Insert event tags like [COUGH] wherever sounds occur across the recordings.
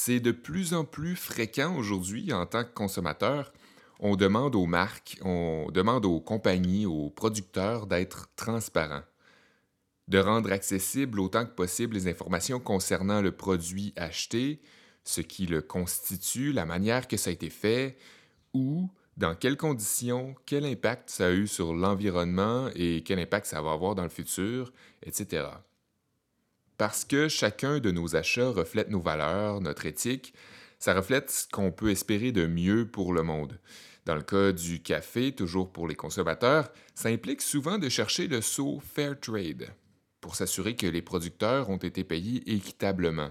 C'est de plus en plus fréquent aujourd'hui en tant que consommateur. On demande aux marques, on demande aux compagnies, aux producteurs d'être transparents, de rendre accessibles autant que possible les informations concernant le produit acheté, ce qui le constitue, la manière que ça a été fait, où, dans quelles conditions, quel impact ça a eu sur l'environnement et quel impact ça va avoir dans le futur, etc. Parce que chacun de nos achats reflète nos valeurs, notre éthique, ça reflète ce qu'on peut espérer de mieux pour le monde. Dans le cas du café, toujours pour les consommateurs, ça implique souvent de chercher le saut Fair Trade pour s'assurer que les producteurs ont été payés équitablement.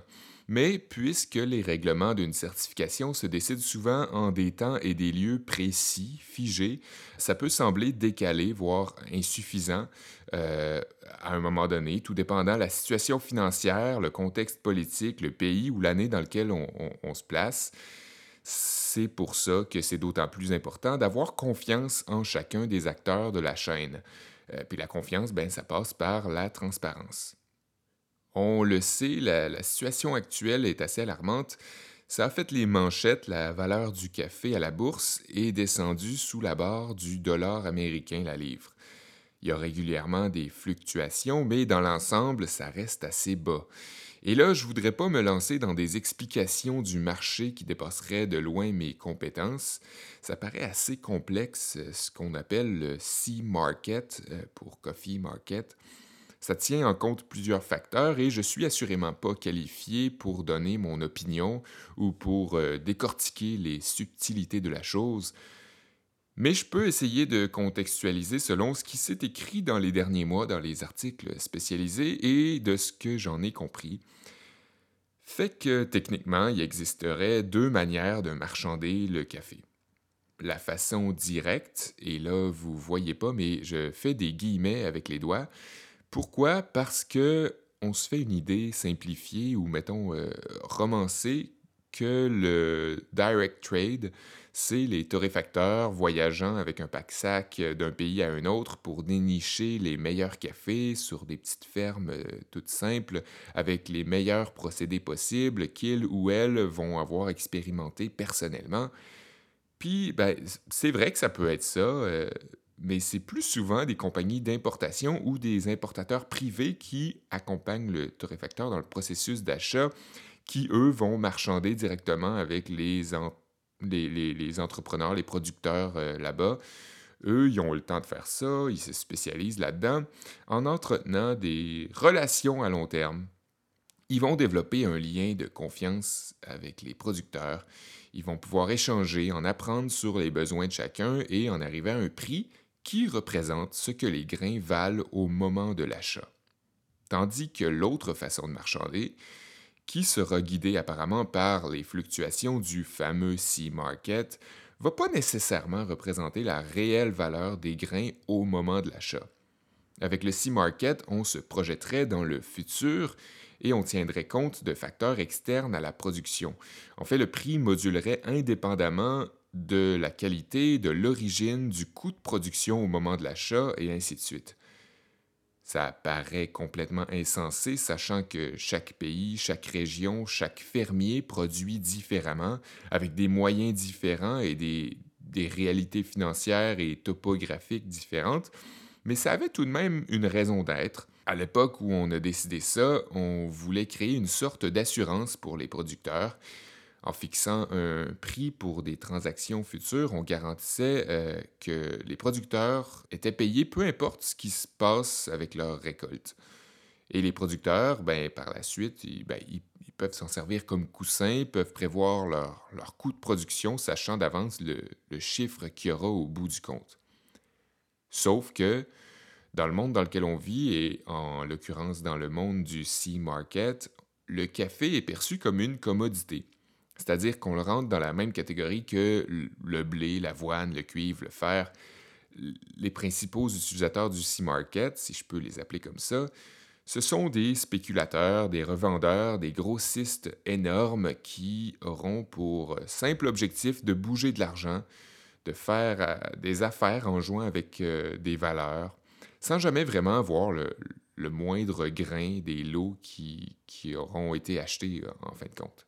Mais puisque les règlements d'une certification se décident souvent en des temps et des lieux précis, figés, ça peut sembler décalé, voire insuffisant euh, à un moment donné, tout dépendant de la situation financière, le contexte politique, le pays ou l'année dans lequel on, se place. C'est pour ça que c'est d'autant plus important d'avoir confiance en chacun des acteurs de la chaîne. Euh, puis la confiance, ben, ça passe par la transparence. On le sait, la, situation actuelle est assez alarmante. Ça a fait les manchettes, la valeur du café à la bourse est descendue sous la barre du dollar américain la livre. Il y a régulièrement des fluctuations, mais dans l'ensemble, ça reste assez bas. Et là, je voudrais pas me lancer dans des explications du marché qui dépasseraient de loin mes compétences. Ça paraît assez complexe, ce qu'on appelle le C-market euh, pour coffee market. Ça tient en compte plusieurs facteurs et je suis assurément pas qualifié pour donner mon opinion ou pour euh, décortiquer les subtilités de la chose. Mais je peux essayer de contextualiser selon ce qui s'est écrit dans les derniers mois dans les articles spécialisés et de ce que j'en ai compris. Fait que techniquement, il existerait deux manières de marchander le café. La façon directe, et là vous voyez pas, mais je fais des guillemets avec les doigts, pourquoi? Parce que on se fait une idée simplifiée ou, mettons, euh, romancée que le direct trade, c'est les torréfacteurs voyageant avec un pack-sac d'un pays à un autre pour dénicher les meilleurs cafés sur des petites fermes euh, toutes simples avec les meilleurs procédés possibles qu'ils ou elles vont avoir expérimenté personnellement. Puis, ben, c'est vrai que ça peut être ça. Euh, mais c'est plus souvent des compagnies d'importation ou des importateurs privés qui accompagnent le torréfacteur dans le processus d'achat, qui, eux, vont marchander directement avec les, entrepreneurs, les producteurs euh, là-bas. Eux, ils ont le temps de faire ça, ils se spécialisent là-dedans en entretenant des relations à long terme. Ils vont développer un lien de confiance avec les producteurs. Ils vont pouvoir échanger, en apprendre sur les besoins de chacun et en arriver à un prix qui représente ce que les grains valent au moment de l'achat. Tandis que l'autre façon de marchander, qui sera guidée apparemment par les fluctuations du fameux sea market, va pas nécessairement représenter la réelle valeur des grains au moment de l'achat. Avec le sea market, on se projetterait dans le futur et on tiendrait compte de facteurs externes à la production. En fait, le prix modulerait indépendamment de la qualité, de l'origine, du coût de production au moment de l'achat et ainsi de suite. Ça paraît complètement insensé, sachant que chaque pays, chaque région, chaque fermier produit différemment, avec des moyens différents et des, des réalités financières et topographiques différentes, mais ça avait tout de même une raison d'être. À l'époque où on a décidé ça, on voulait créer une sorte d'assurance pour les producteurs en fixant un prix pour des transactions futures, on garantissait euh, que les producteurs étaient payés peu importe ce qui se passe avec leur récolte. Et les producteurs, ben, par la suite, ben, peuvent s'en servir comme coussin, peuvent prévoir leur, leur coût de production, sachant d'avance le, le chiffre qu'il y aura au bout du compte. Sauf que dans le monde dans lequel on vit, et en l'occurrence dans le monde du sea market, le café est perçu comme une commodité. C'est-à-dire qu'on le rentre dans la même catégorie que le blé, l'avoine, le cuivre, le fer. Les principaux utilisateurs du sea market, si je peux les appeler comme ça, ce sont des spéculateurs, des revendeurs, des grossistes énormes qui auront pour simple objectif de bouger de l'argent, de faire euh, des affaires en jouant avec euh, des valeurs, sans jamais vraiment avoir le, moindre grain des lots qui, qui auront été achetés en fin de compte.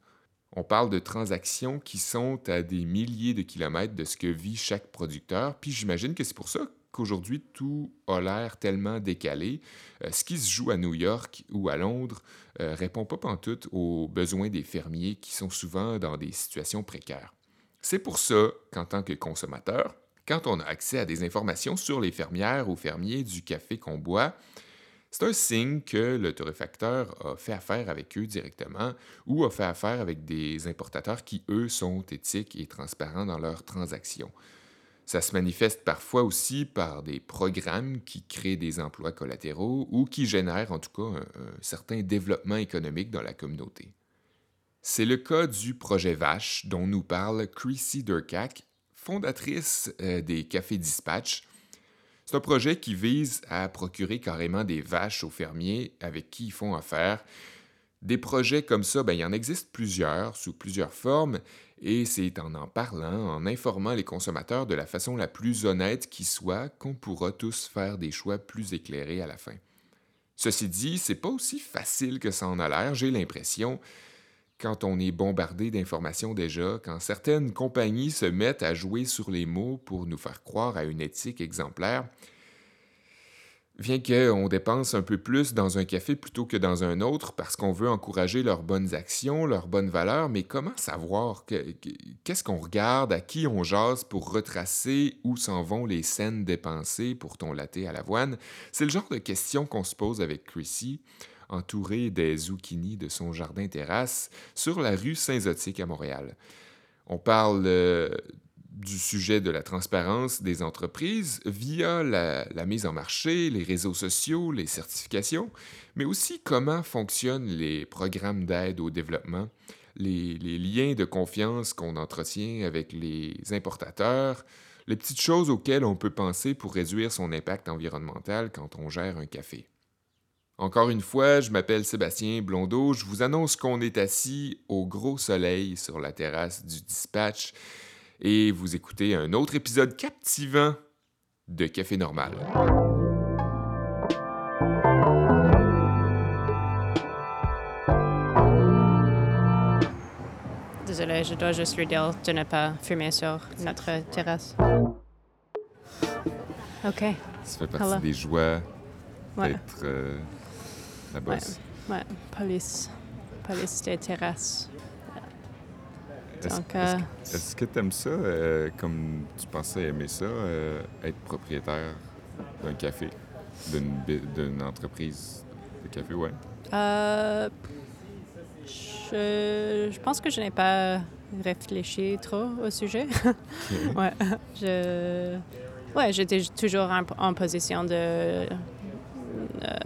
On parle de transactions qui sont à des milliers de kilomètres de ce que vit chaque producteur, puis j'imagine que c'est pour ça qu'aujourd'hui tout a l'air tellement décalé. Euh, ce qui se joue à New York ou à Londres euh, répond pas pantoute aux besoins des fermiers qui sont souvent dans des situations précaires. C'est pour ça qu'en tant que consommateur, quand on a accès à des informations sur les fermières ou fermiers du café qu'on boit, c'est un signe que le torréfacteur a fait affaire avec eux directement ou a fait affaire avec des importateurs qui, eux, sont éthiques et transparents dans leurs transactions. Ça se manifeste parfois aussi par des programmes qui créent des emplois collatéraux ou qui génèrent en tout cas un, certain développement économique dans la communauté. C'est le cas du projet Vache dont nous parle Chrissy Durkak, fondatrice euh, des Cafés Dispatch. C'est un projet qui vise à procurer carrément des vaches aux fermiers avec qui ils font affaire. Des projets comme ça, ben, il en existe plusieurs, sous plusieurs formes, et c'est en en parlant, en informant les consommateurs de la façon la plus honnête qui soit, qu'on pourra tous faire des choix plus éclairés à la fin. Ceci dit, c'est pas aussi facile que ça en a l'air, j'ai l'impression, quand on est bombardé d'informations déjà, quand certaines compagnies se mettent à jouer sur les mots pour nous faire croire à une éthique exemplaire, Vient qu'on dépense un peu plus dans un café plutôt que dans un autre parce qu'on veut encourager leurs bonnes actions, leurs bonnes valeurs, mais comment savoir qu'est-ce qu'on regarde, à qui on jase pour retracer où s'en vont les scènes dépensées pour ton latte à l'avoine? C'est le genre de questions qu'on se pose avec Chrissy, entourée des zucchini de son jardin terrasse sur la rue Saint-Zotique à Montréal. On parle euh, du sujet de la transparence des entreprises via la, mise en marché, les réseaux sociaux, les certifications, mais aussi comment fonctionnent les programmes d'aide au développement, les, liens de confiance qu'on entretient avec les importateurs, les petites choses auxquelles on peut penser pour réduire son impact environnemental quand on gère un café. Encore une fois, je m'appelle Sébastien Blondeau, je vous annonce qu'on est assis au gros soleil sur la terrasse du dispatch et vous écoutez un autre épisode captivant de Café Normal. Désolé, je dois juste lui dire de ne pas fumer sur notre terrasse. OK. Ça fait partie des joies d'être euh, la bosse. Ouais. ouais, police. Police des terrasses. Euh, est-ce que tu aimes ça, euh, comme tu pensais aimer ça, euh, être propriétaire d'un café, d'une entreprise de café, ouais? Je, je, pense que je n'ai pas réfléchi trop au sujet. [LAUGHS] ouais, je, ouais, j'étais toujours en, position de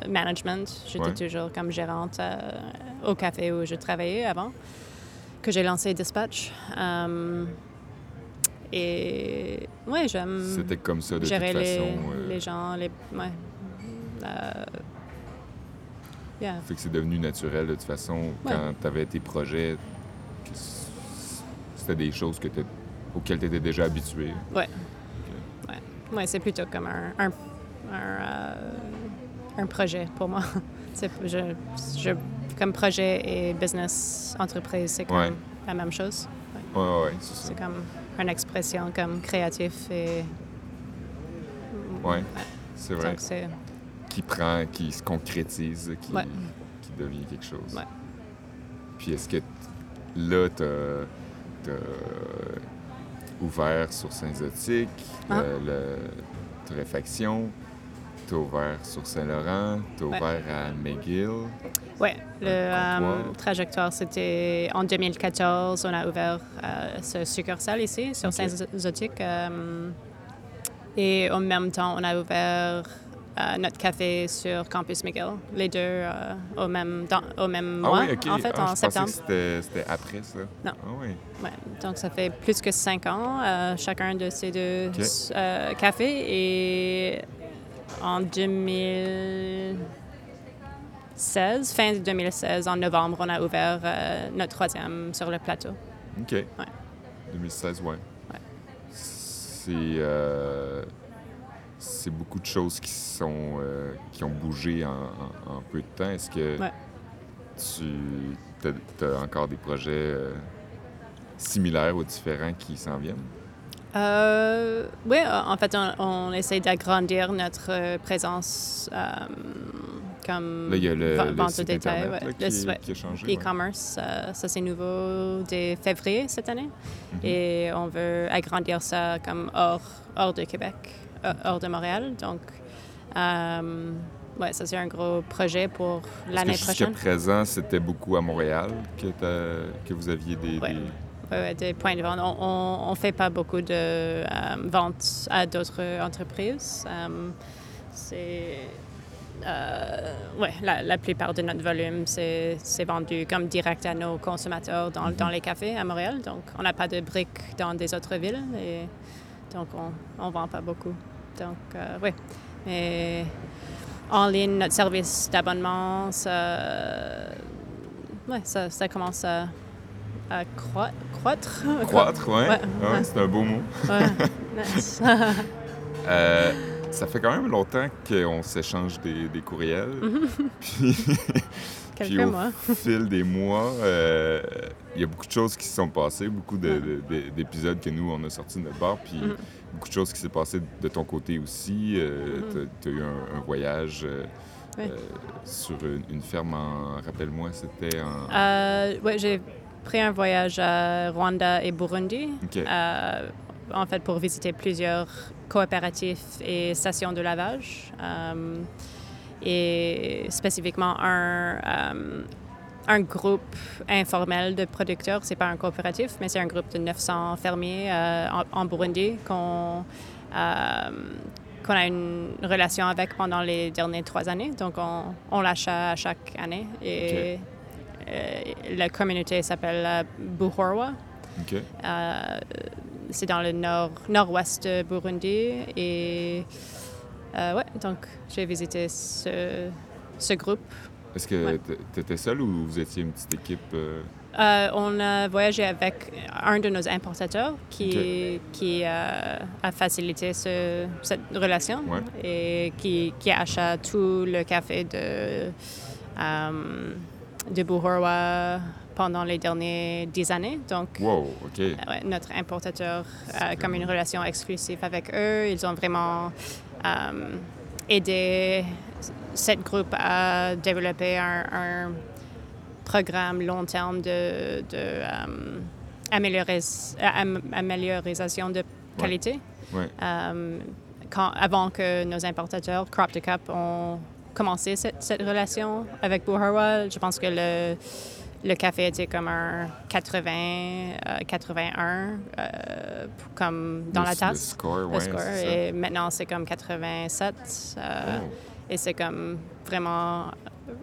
management. J'étais toujours comme gérante au café où je travaillais avant que j'ai lancé Dispatch. Euh, et ouais, j'aime. C'était comme ça de gérer toute les, façon. Euh... les gens, les. Ouais. Euh... Yeah. Fait que c'est devenu naturel de toute façon ouais. quand tu avais tes projets. C'était des choses que auxquelles tu étais déjà habitué. Ouais. Okay. Ouais, ouais c'est plutôt comme un, un, un, euh, un projet pour moi. [LAUGHS] je, je comme projet et business entreprise, c'est comme la même chose. Oui, ouais, ouais, c'est comme une expression comme créatif et... Oui, c'est vrai. Qui prend, qui se concrétise, qui, qui devient quelque chose. Puis est-ce que là, tu as, ouvert sur Saint-Zotique, ah. euh, la torréfaction, tu as ouvert sur Saint-Laurent, tu as ouvert à McGill. Oui, le euh, trajectoire, c'était en 2014, on a ouvert euh, ce succursale ici, sur Saint-Zotique. Euh, et en même temps, on a ouvert notre café sur Campus McGill, les deux au même, au même ah mois, oui, en fait, ah, en septembre. C'était après ça? Non. Ah oui. Ouais, donc, ça fait plus que cinq ans, chacun de ces deux cafés. Et en 2000... 2016, fin 2016, en novembre, on a ouvert euh, notre troisième sur le plateau. OK. Ouais. 2016, ouais. ouais. C'est, euh, c'est beaucoup de choses qui, sont, euh, qui ont bougé en, peu de temps. Est-ce que tu as, encore des projets similaires ou différents qui s'en viennent? Euh, oui, en fait, on, essaie d'agrandir notre présence comme Là, il y a le, vente de détail. E-commerce, ça c'est nouveau dès février cette année. Mm-hmm. Et on veut agrandir ça comme hors, hors de Québec, hors de Montréal. Donc, oui, ça c'est un gros projet pour l'année prochaine. Jusqu'à présent, c'était beaucoup à Montréal que, que vous aviez des, des... points de vente. On ne fait pas beaucoup de euh, ventes à d'autres entreprises. Euh, c'est. Euh, ouais, la, plupart de notre volume, c'est vendu comme direct à nos consommateurs dans, dans, les cafés à Montréal. Donc, on n'a pas de briques dans des autres villes. Et donc, on ne vend pas beaucoup. Donc, oui. Mais en ligne, notre service d'abonnement, ça, ouais, ça, ça, commence à, à croître. Croître, oui. Ouais, c'est un beau mot. [LAUGHS] euh, ça fait quand même longtemps qu'on s'échange des, des, courriels. puis, [LAUGHS] puis au fil des mois, euh, il y a beaucoup de choses qui se sont passées, beaucoup d'épisodes que nous, on a sortis de notre bar. Puis mm-hmm beaucoup de choses qui s'est passé de ton côté aussi. Euh, mm-hmm. Tu as, eu un, voyage euh, sur une, ferme en. Rappelle-moi, c'était en. oui, j'ai pris un voyage à Rwanda et Burundi. en fait, pour visiter plusieurs coopératifs et stations de lavage. et spécifiquement un, un groupe informel de producteurs. C'est pas un coopératif, mais c'est un groupe de 900 fermiers euh, en, Burundi qu'on euh, qu'on a une relation avec pendant les dernières trois années. Donc, on, on l'achat chaque année. Et euh, la communauté s'appelle Buhorwa. c'est dans le nord, nord-ouest de Burundi. Et ouais, donc j'ai visité ce, ce groupe est-ce que tu étais seul ou vous étiez une petite équipe? Euh? Euh, on a voyagé avec un de nos importateurs qui, qui euh, a facilité cette relation et qui, qui achète tout le café de, de Buhorwa pendant les dernières dix années. Donc, notre importateur a comme une relation exclusive avec eux. Ils ont vraiment aidé cette groupe a développé un, programme long terme de, de euh, de qualité. Euh, quand, avant que nos importateurs, Crop to Cup, ont commencé cette, cette relation avec Buharwa, je pense que le, le café était comme un 80, 81, euh, comme dans la tasse. Le score, le score. Et maintenant, c'est comme 87. Et c'est comme vraiment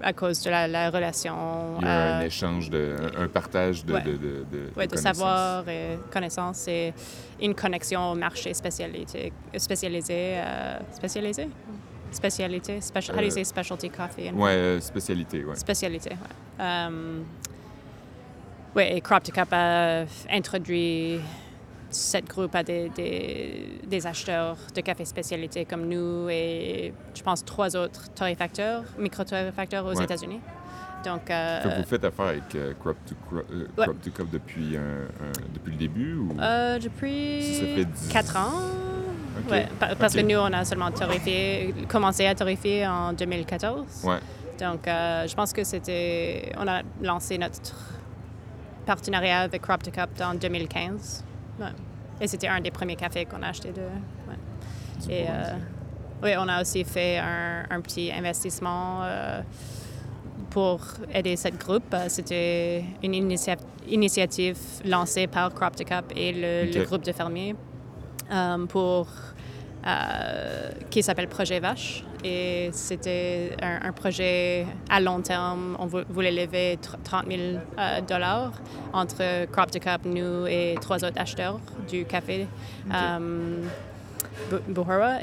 à cause de la, relation. Il y a un euh, échange, de, un, partage de, de, de, de, savoir et connaissances et une connexion au marché spécialisé. spécialisé, euh, spécialisé? Spécialité, special, how do you say specialty coffee? Euh, spécialité, oui. Spécialité, oui. oui, et Crop to Cup a introduit cette groupe a des, des, acheteurs de café spécialité comme nous et je pense trois autres torréfacteurs, micro-torréfacteurs aux États-Unis. Donc, euh, vous faites affaire avec euh, Crop, to, euh, Cup depuis, depuis le début? Ou... depuis ça fait quatre ans. Ouais, parce que nous, on a seulement torréfié, commencé à torréfier en 2014. Ouais. Donc, je pense que c'était... On a lancé notre partenariat avec Crop to Cup en 2015. Et c'était un des premiers cafés qu'on a acheté de. Et euh, oui, on a aussi fait un, petit investissement euh, pour aider cette groupe. Euh, c'était une initiative lancée par Crop to Cup et le, groupe de fermiers pour euh, qui s'appelle Projet Vache. Et c'était un, projet à long terme. On voulait lever 30 000 euh, dollars entre Crop to Cup, nous et trois autres acheteurs du café. Euh,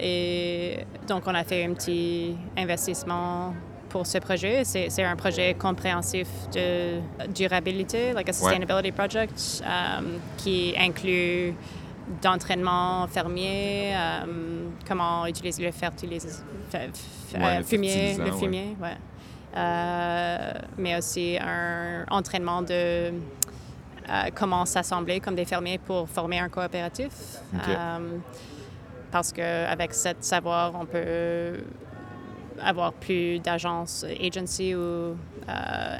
et donc, on a fait un petit investissement pour ce projet. C'est un projet compréhensif de durabilité, like a sustainability project, qui inclut d'entraînement fermier, euh, comment utiliser le euh, fumier, le fumier, ouais. mais aussi un entraînement de comment s'assembler comme des fermiers pour former un coopératif. parce qu'avec ce savoir, on peut avoir plus d'agences, agency ou euh,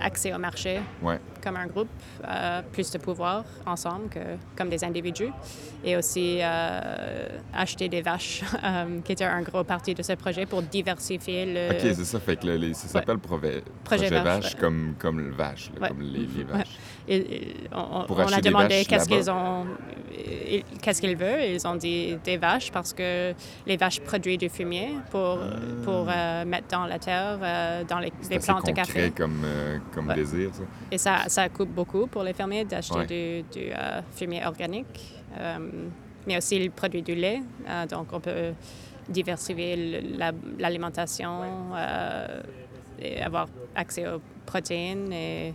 accès au marché comme un groupe, euh, plus de pouvoir ensemble que comme des individus. Et aussi euh, acheter des vaches, [LAUGHS] qui était un gros parti de ce projet pour diversifier le... OK, c'est ça. Fait que ça s'appelle projet, projet, vache, comme, comme le vache, comme les, vaches. On, a demandé qu'est-ce qu'ils ont qu'est-ce qu'ils veulent. Ils ont dit des vaches parce que les vaches produisent du fumier pour, pour ah. euh, mettre dans la terre, euh, dans les, les plantes de café. comme, euh, comme désir, ça. Et ça, ça coûte beaucoup pour les fermiers d'acheter du, du fumier organique. mais aussi, ils produisent du lait. donc, on peut diversifier l'alimentation et avoir accès aux protéines et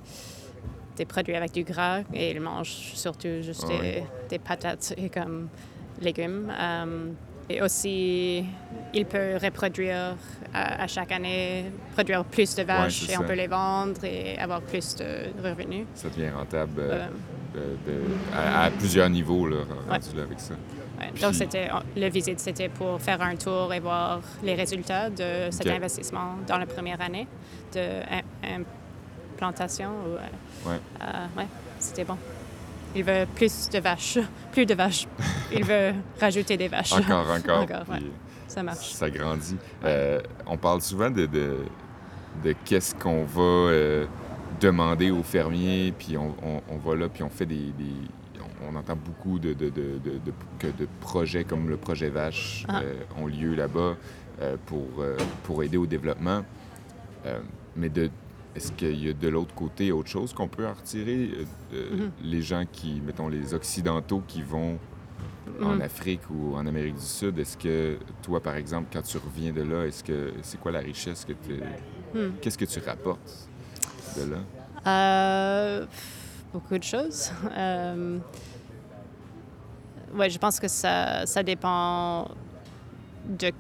des produits avec du gras et ils mangent surtout juste des, patates et comme légumes. Euh, et aussi, il peut reproduire à, chaque année, produire plus de vaches et on peut les vendre et avoir plus de revenus. Ça devient rentable euh, à, plusieurs niveaux là, avec ça. Donc, c'était, le visite, c'était pour faire un tour et voir les résultats de cet investissement dans la première année de plantation. Ou, euh, ouais. Euh, ouais, c'était bon. Il veut plus de vaches. [LAUGHS] Plus de vaches. Il veut rajouter des vaches. Encore, [LAUGHS] encore. encore Ça marche. Ça grandit. Euh, on parle souvent de, de, de qu'est-ce qu'on va demander aux fermiers, puis on, on, va là, puis on fait des... on, entend beaucoup de, de, que de projets comme le projet Vache ah. ont lieu là-bas pour, pour aider au développement. mais de, est-ce qu'il y a de l'autre côté autre chose qu'on peut en retirer? Euh, mm-hmm. Les gens qui, mettons, les Occidentaux qui vont en mm-hmm. Afrique ou en Amérique du Sud, est-ce que toi, par exemple, quand tu reviens de là, est-ce que c'est quoi la richesse que tu... Mm. Qu'est-ce que tu rapportes de là? Euh, beaucoup de choses. Euh, oui, je pense que ça, ça dépend de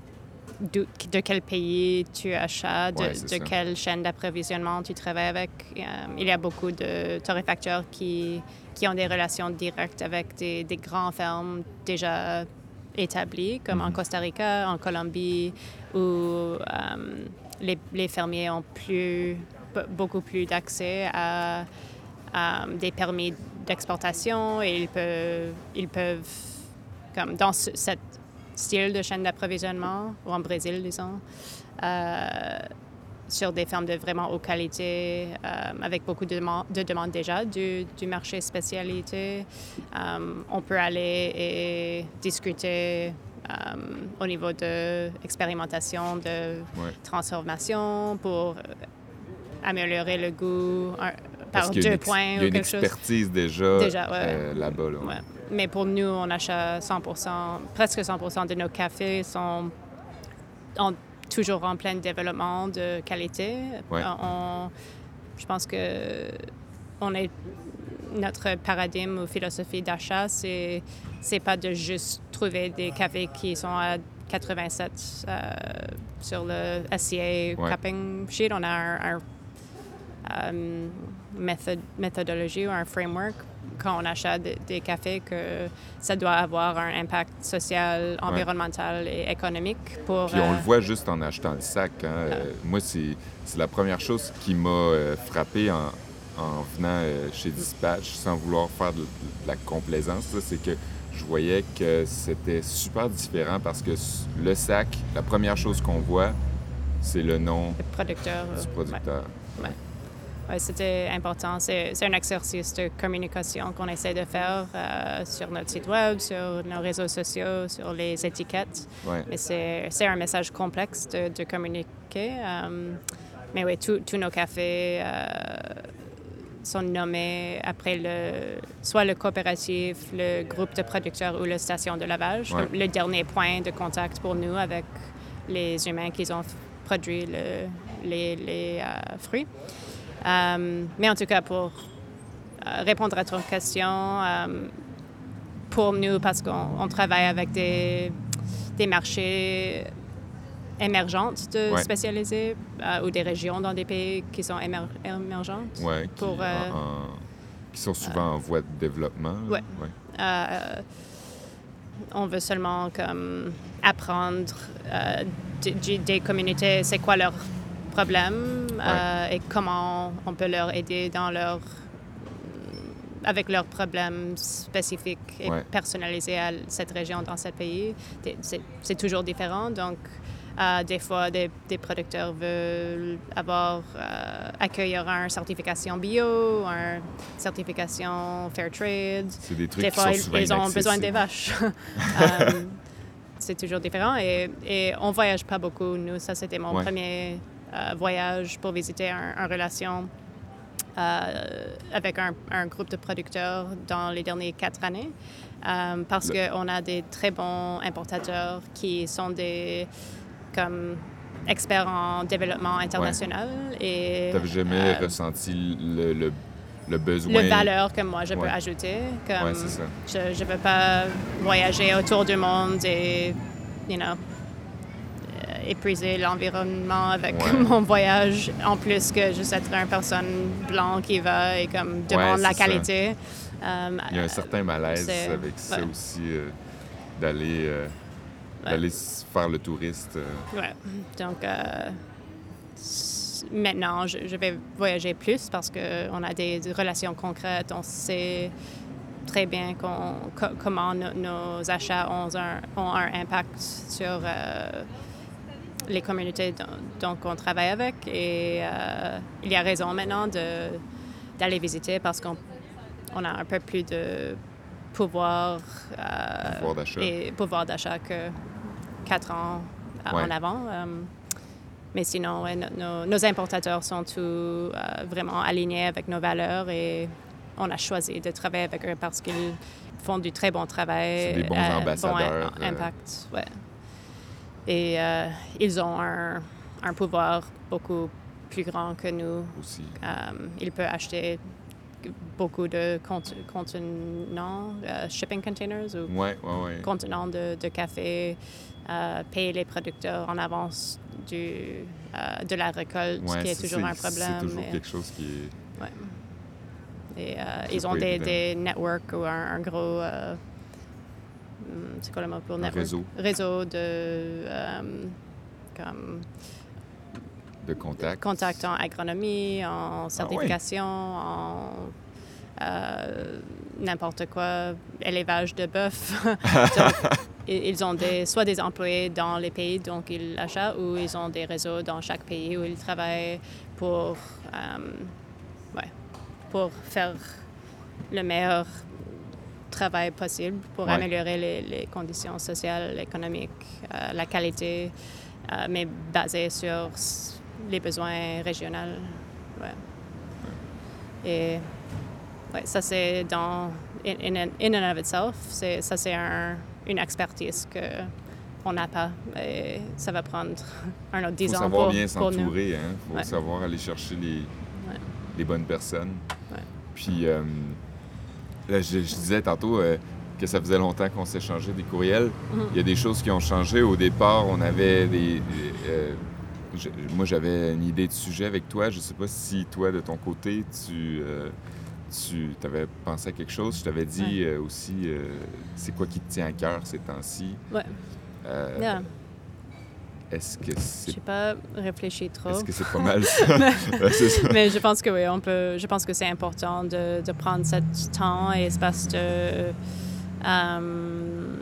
de, quel pays tu achètes, de, quelle chaîne d'approvisionnement tu travailles avec. Euh, il y a beaucoup de torréfacteurs qui, qui ont des relations directes avec des, des grandes fermes déjà établies, comme en mhm. Costa Rica, en Colombie, où euh, les, les, fermiers ont plus, beaucoup plus d'accès à, des permis d'exportation et ils peuvent, ils peuvent comme dans cette style de chaîne d'approvisionnement, ou en Brésil, disons, euh, sur des fermes de vraiment haute qualité, euh, avec beaucoup de, de demandes déjà du, du marché spécialité. Euh, on peut aller et discuter au niveau de expérimentation, de transformation pour améliorer le goût par deux points. Il y a une expertise déjà, là-bas. Là. Mais pour nous, on achète 100 presque 100 de nos cafés sont toujours en plein développement de qualité. Euh, je pense que on est notre paradigme ou philosophie d'achat, c'est c'est pas de juste trouver des cafés qui sont à 87 euh, sur le SCA cupping sheet. On a un, euh, méthodologie ou un framework quand on achète des, cafés que ça doit avoir un impact social, environnemental et économique pour... Puis on le euh, voit juste en achetant le sac. Hein. Euh, moi, c'est la première chose qui m'a euh, frappé en, en venant chez Dispatch, sans vouloir faire de, la complaisance, c'est que je voyais que c'était super différent parce que le sac, la première chose qu'on voit, c'est le nom du producteur. Oui, c'était important. C'est un exercice de communication qu'on essaie de faire euh, sur notre site web, sur nos réseaux sociaux, sur les étiquettes. Mais c'est un message complexe de, communiquer. Euh, mais oui, tous nos cafés euh, sont nommés après le, soit le coopératif, le groupe de producteurs ou la station de lavage, le, dernier point de contact pour nous avec les humains qui ont produit le, les, les fruits. Euh, mais en tout cas, pour euh, répondre à ton question, euh, pour nous, parce qu'on travaille avec des, des marchés émergentes de Ouais. spécialiser euh, ou des régions dans des pays qui sont émer- émergentes. Ouais, qui, Pour, euh, en- en- qui sont souvent en voie de développement. là. Ouais. On veut seulement comme apprendre des communautés, c'est quoi leurs problèmes euh, et comment on peut leur aider dans leur avec leurs problèmes spécifiques et Ouais. personnalisés à cette région dans ce pays. C'est toujours différent, donc euh, des fois, des, des producteurs veulent avoir, euh, accueillir une certification bio, une certification fair trade. C'est des trucs Des qui fois, sont ils, ont besoin des vaches. [LAUGHS] Euh, c'est toujours différent et, et on voyage pas beaucoup. Nous, ça, c'était mon Ouais. premier voyage pour visiter un- relation euh, avec un, un groupe de producteurs dans les dernières quatre années. Euh, parce Le- qu'on a des très bons importateurs qui sont des comme experts en développement international et T'avais jamais euh, ressenti le, le, le besoin. le valeur que moi je peux Ouais. ajouter. Comme Ouais, c'est ça. je ne veux pas voyager autour du monde et, you know, euh, épuiser l'environnement avec Ouais. [LAUGHS] mon voyage, en plus que juste être une personne blanche qui va et comme demande la qualité. Euh, Il y a un certain malaise avec ça aussi, euh, d'aller euh, d'aller faire le touriste. Ouais. Donc, maintenant, je, je vais voyager plus parce qu'on a des, des relations concrètes. On sait très bien qu'on- co- comment no- nos achats ont un, ont un impact sur euh, les communautés dont, on travaille avec. Et euh, il y a raison maintenant d'aller visiter parce qu'on on a un peu plus de pouvoir, euh, Pouvoir d'achat. et pouvoir d'achat que quatre ans Ouais. en avant. Euh, mais sinon, ouais, no- nos, nos importateurs sont tous euh, vraiment alignés avec nos valeurs et on a choisi de travailler avec eux parce qu'ils font du très bon travail. C'est des bons ambassadeurs, im- impact, ouais. Et euh, ils ont un, un pouvoir beaucoup plus grand que nous. aussi. Euh, ils peuvent acheter beaucoup de cont- contenants, euh, shipping containers ou Ouais, ouais, ouais. contenants de, de café, payer les producteurs en avance du, de la récolte, Ouais, qui est toujours un problème. C'est toujours mais- quelque chose qui est. Et euh, ils ont des, des networks ou un, un gros. euh, c'est quoi le mot pour network? réseau. Réseau de. euh, comme de contact. contact en agronomie, Ah en certification, en euh, n'importe quoi, élevage de bœuf. [LAUGHS] Donc, ils ont des, soit des employés dans les pays dont ils achètent ou ils ont des réseaux dans chaque pays où ils travaillent pour, euh, ouais, pour faire le meilleur travail possible pour Ouais. améliorer les, les conditions sociales, économiques, euh, la qualité, euh, mais basé sur les besoins régionaux. Ouais. Et ouais, ça, c'est dans. In, in, in and of itself, ça, c'est un, une expertise que on n'a pas. Et ça va prendre [LAUGHS] un autre Il dix faut ans savoir pour, bien pour nous. il hein. faut Ouais. savoir aller chercher les, Ouais. les bonnes personnes. Ouais. Puis, euh, je, je disais tantôt euh, que ça faisait longtemps qu'on s'échangeait des courriels. Mhm. Il y a des choses qui ont changé. Au départ, on avait des. des, euh, je- moi, j'avais une idée de sujet avec toi. Je sais pas si toi, de ton côté, tu. euh, tu avais pensé à quelque chose. Je t'avais dit euh, aussi, euh, c'est quoi qui te tient à cœur ces temps-ci? Ouais. Euh, Yeah. Est-ce que Je n'ai pas réfléchi trop. est-ce que c'est pas mal [LAUGHS] ça? Mais je pense que oui, on peut. Je pense que c'est important de, de prendre ce temps et espace de, euh,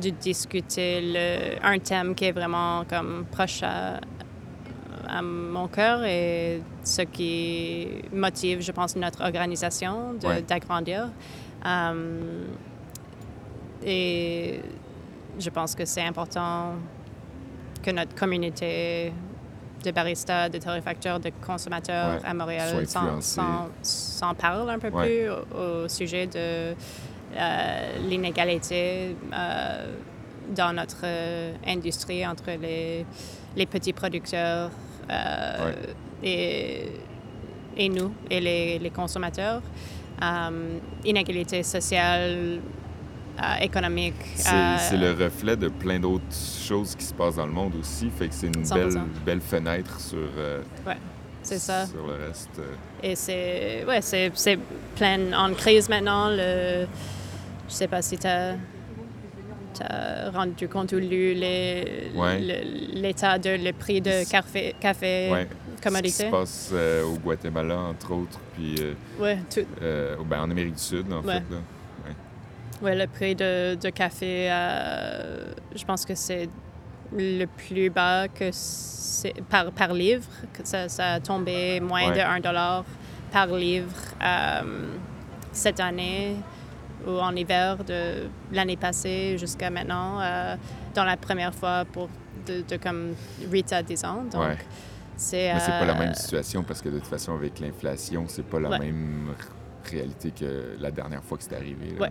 de discuter le, un thème qui est vraiment comme proche à, à mon cœur et ce qui motive, je pense, notre organisation Ouais. d'agrandir. Euh, et je pense que c'est important que notre communauté de baristas, de torréfacteurs, de consommateurs Ouais, à Montréal s'en, parle un peu Ouais. plus au, au sujet de euh, l'inégalité euh, dans notre euh, industrie entre les, les petits producteurs euh, et, et nous, et les, les consommateurs. Inégalité sociale économique. C'est le reflet de plein d'autres choses qui se passent dans le monde aussi. Fait que c'est une belle, belle, fenêtre sur, ouais, c'est ça. sur le reste. Et c'est ouais, plein en crise maintenant. Le, je sais pas si tu as rendu compte ou lu l'état de le prix de café, café ouais. commodité? Ce qui se passe euh, au Guatemala, entre autres, puis euh, ouais, tout. Euh, ben, en Amérique du Sud, en fait. Là. Oui, le prix de, de café, je pense que c'est le plus bas que par, par livre, que ça, ça a tombé moins de 1 dollar par livre cette année ou en hiver de l'année passée jusqu'à maintenant, euh, dans la première fois pour de, de comme 8 à 10 ans. Donc, c'est. Mais c'est pas la même euh, situation parce que de toute façon, avec l'inflation, c'est pas la même réalité que la dernière fois que c'est arrivé. Oui,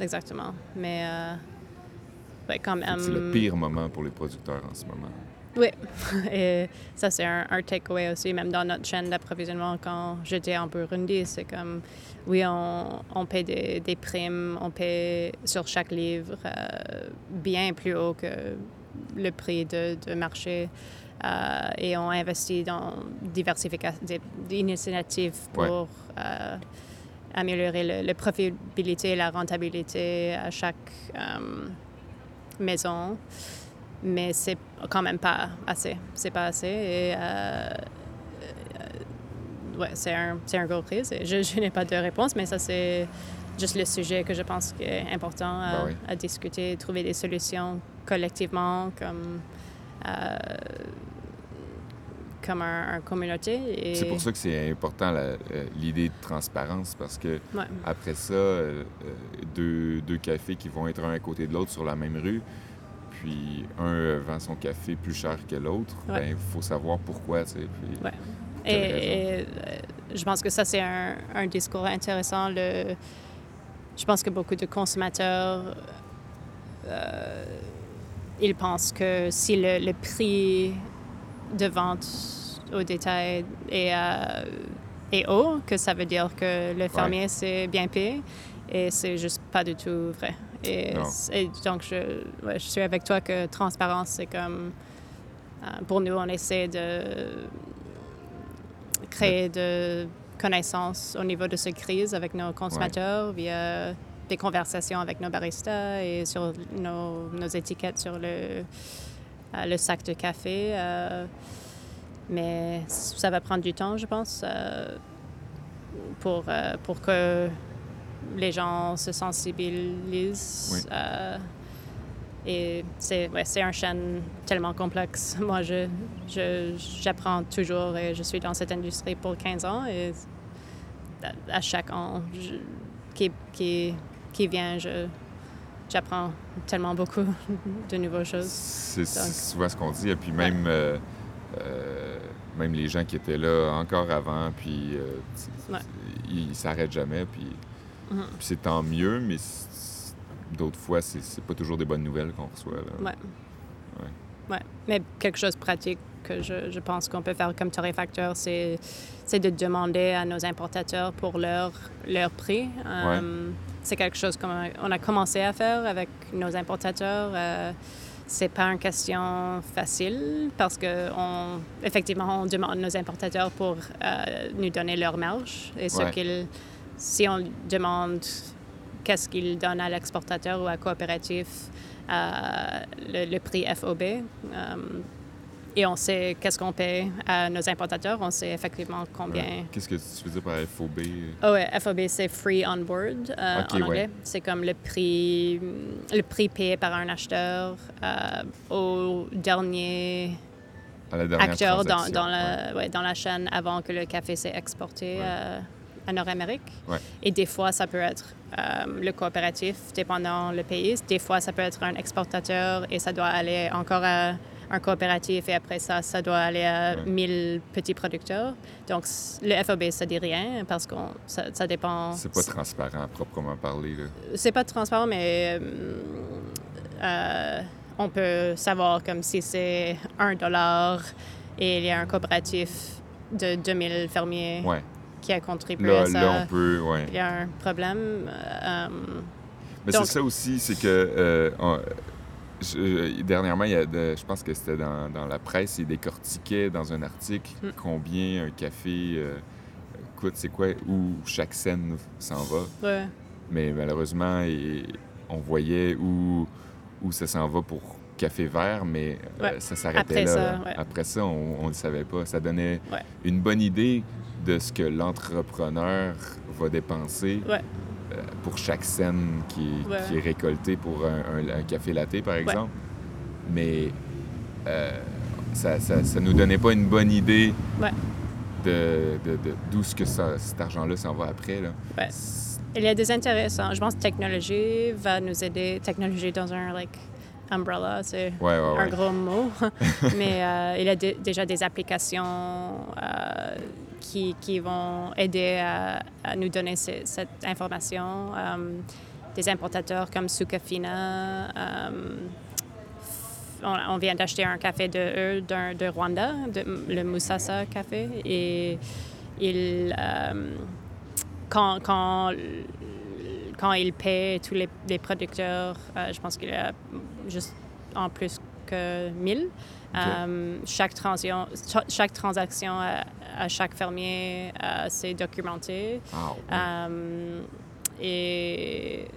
exactement. Mais euh, quand même. C'est le pire moment pour les producteurs en ce moment. Oui, [LAUGHS] et ça c'est un, un takeaway aussi, même dans notre chaîne d'approvisionnement quand j'étais en Burundi, c'est comme, oui, on, on paie des, des, primes, on paie sur chaque livre euh, bien plus haut que le prix de, de marché euh, et on investit dans diversification, des, initiatives pour euh, améliorer la le profitabilité et la rentabilité à chaque maison mais c'est quand même pas assez. C'est pas assez. Et euh, euh, ouais, c'est un, un gros prise. Je, je n'ai pas de réponse, mais ça, c'est juste le sujet que je pense qui est important à, ben à discuter, trouver des solutions collectivement comme, euh, comme un, communauté. Et... C'est pour ça que c'est important l'idée de transparence parce que après ça, deux, deux cafés qui vont être un à côté de l'autre sur la même rue, puis un euh, vend son café plus cher que l'autre, ben, il faut savoir pourquoi. Tu sais, puis, et, euh, je pense que ça, c'est un, un, discours intéressant. Le, je pense que beaucoup de consommateurs, euh, ils pensent que si le, le, prix de vente au détail est, est, haut, que ça veut dire que le fermier, c'est bien payé. Et c'est juste pas du tout vrai. Et, donc, je, je, suis avec toi que transparence, c'est comme. Euh, pour nous, on essaie de créer de connaissances au niveau de cette crise avec nos consommateurs via des conversations avec nos baristas et sur nos, nos étiquettes sur le, euh, le sac de café. Euh, mais ça va prendre du temps, je pense, pour, pour que les gens se sensibilisent. Euh, et c'est ouais, un chaîne tellement complexe. [LAUGHS] Moi, j'apprends je, toujours et je suis dans cette industrie pour 15 ans et à, chaque an qui, qui, qui vient, j'apprends tellement beaucoup de nouvelles choses. C'est souvent ce qu'on dit. Et puis même, euh, euh, même les gens qui étaient là encore avant, puis ils s'arrêtent jamais. Puis Mhm. C'est tant mieux, mais d'autres fois, c'est pas toujours des bonnes nouvelles qu'on reçoit. Là. Ouais. ouais. Ouais. Mais quelque chose de pratique que je, je pense qu'on peut faire comme torréfacteur, c'est de demander à nos importateurs pour leur, leur prix. Euh, c'est quelque chose qu'on a commencé à faire avec nos importateurs. Euh, c'est pas une question facile parce que on, effectivement, on demande nos importateurs pour euh, nous donner leur marge et ce qu'ils si on demande qu'est-ce qu'il donne à l'exportateur ou à coopératif, euh, le, prix FOB, euh, et on sait qu'est-ce qu'on paie à nos importateurs, on sait effectivement combien. Qu'est-ce que tu veux dire par FOB? Oh ouais, FOB, c'est Free On Board euh, en anglais. C'est comme le prix, le prix payé par un acheteur au dernier acteur dans, dans, la, ouais, dans la chaîne avant que le café s'est exporté à Nord-Amérique. Et des fois, ça peut être euh, le coopératif, dépendant le pays. Des fois, ça peut être un exportateur et ça doit aller encore à un coopératif et après ça, ça doit aller à 1000 petits producteurs. Donc, le FOB, ça dit rien parce que ça, ça, dépend. C'est pas transparent à proprement parler. C'est pas transparent, mais euh, euh, on peut savoir comme si c'est un dollar et il y a un coopératif de 2000 fermiers. Ouais qui a contribué à ça. Là, on peut, Il y a un problème. Euh, Mais c'est ça aussi, c'est que je, dernièrement, il y a je pense que c'était dans, dans, la presse, il décortiquait dans un article mm. combien un café euh, coûte, c'est quoi, où chaque scène s'en va. Ouais. Mais malheureusement, on voyait où, où ça s'en va pour café vert, mais euh, ça s'arrêtait là. Après ça, on ne le savait pas. Ça donnait une bonne idée de ce que l'entrepreneur va dépenser euh, pour chaque scène qui, est récoltée pour un, café latte, par exemple. Mais euh, ça, ça, nous donnait pas une bonne idée de, d'où ce que cet argent-là s'en va après. Là. Il y a des intéressants. Je pense que technologie va nous aider. Technologie dans un like umbrella, c'est un gros mot. [LAUGHS] Mais euh, il y a déjà des applications euh, qui, vont aider à, nous donner cette information. Euh, des importateurs comme Sukafina. On, vient d'acheter un café de eux de, Rwanda, le Musasa Café, et il quand, quand, quand il paie tous les, les producteurs, euh, je pense qu'il y a juste en plus que 1000. Euh, chaque, transaction, chaque transaction à, chaque fermier, euh, c'est documenté. et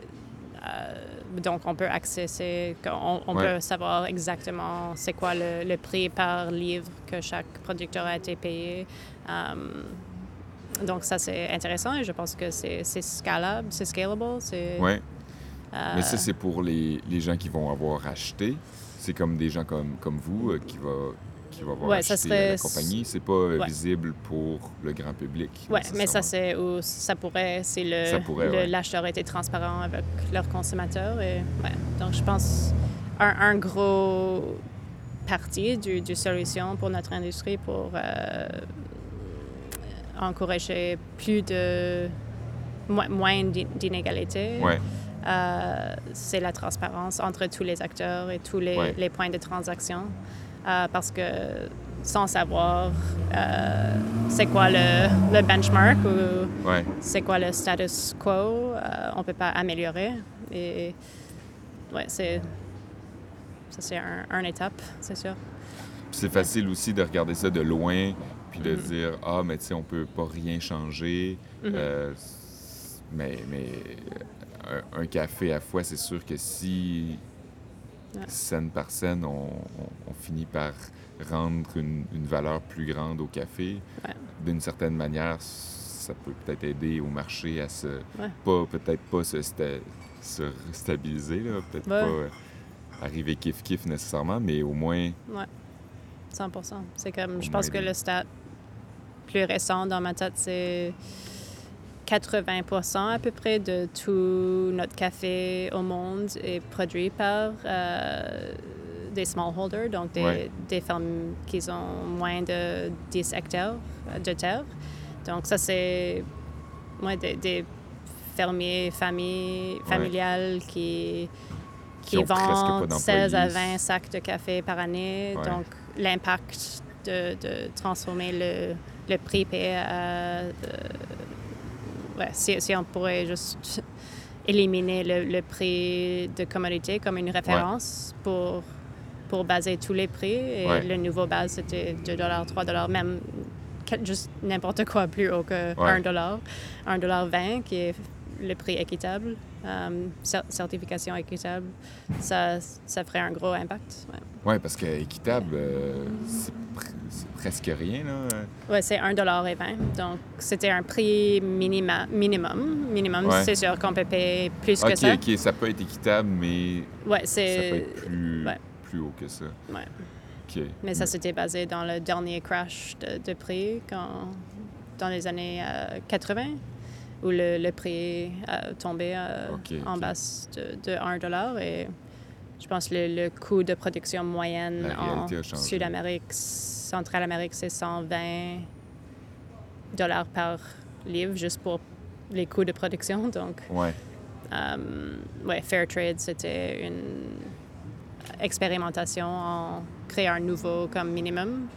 donc, on peut accéder, on, on peut savoir exactement c'est quoi le, le, prix par livre que chaque producteur a été payé. Donc, ça, c'est intéressant et je pense que c'est scalable, c'est scalable. Oui. Euh, Mais ça, c'est pour les, les, gens qui vont avoir acheté. C'est comme des gens comme, comme vous euh, qui va qui va avoir ouais, la compagnie. C'est pas euh, visible pour le grand public. Oui, mais ça, c'est où ça pourrait, c'est le, l'acheteur était transparent avec leurs consommateurs. Et. Donc, je pense un, un gros partie du, du, solution pour notre industrie pour encourager plus de moins d'inégalités. Euh, c'est la transparence entre tous les acteurs et tous les, les points de transaction. Euh, parce que sans savoir euh, c'est quoi le, le, benchmark ou c'est quoi le status quo, on ne peut pas améliorer. Et ouais, c'est ça c'est un, un étape, c'est sûr. C'est facile aussi de regarder ça de loin puis de mm-hmm. dire ah mais tu sais on peut pas rien changer mm-hmm. mais mais un, café à fois c'est sûr que si scène par scène on, finit par rendre une, valeur plus grande au café d'une certaine manière ça peut peut-être aider au marché à se pas peut-être pas se, stabiliser là peut-être pas euh, arriver kiff kiff nécessairement mais au moins 100 C'est comme, je pense que le stat plus récent dans ma tête, c'est 80 à peu près de tout notre café au monde est produit par euh, des smallholders, donc des, fermes qui ont moins de 10 hectares de terre. Donc ça, c'est des, fermiers, familles, familiales qui, qui, vendent 16 à 20 sacs de café par année. Donc l'impact de, de transformer le le prix payé euh, ouais, si, si, on pourrait juste éliminer le, prix de commodité comme une référence pour, pour baser tous les prix. Et le nouveau base, c'était 2 3 même juste n'importe quoi plus haut que 1 dollar, 1 dollar 20 qui est le prix équitable, euh, certification équitable, ça, ça ferait un gros impact. Oui, parce que équitable, euh, c'est presque rien. Oui, c'est 1,20 Donc, c'était un prix minima, minimum. Minimum, c'est sûr qu'on peut payer plus que ça. OK, ça peut être équitable, mais ouais, ça peut être plus, plus haut que ça. Ouais. OK. Mais ça, c'était basé dans le dernier crash de, prix quand, dans les années 80 euh, où le, le prix a tombé euh, en basse de, de 1 et je pense que le, le, coût de production moyenne en Sud-Amérique, Centrale-Amérique, c'est 120 dollars par livre juste pour les coûts de production. Donc, ouais. Euh, ouais, Fair Trade, c'était une expérimentation en créer un nouveau comme minimum.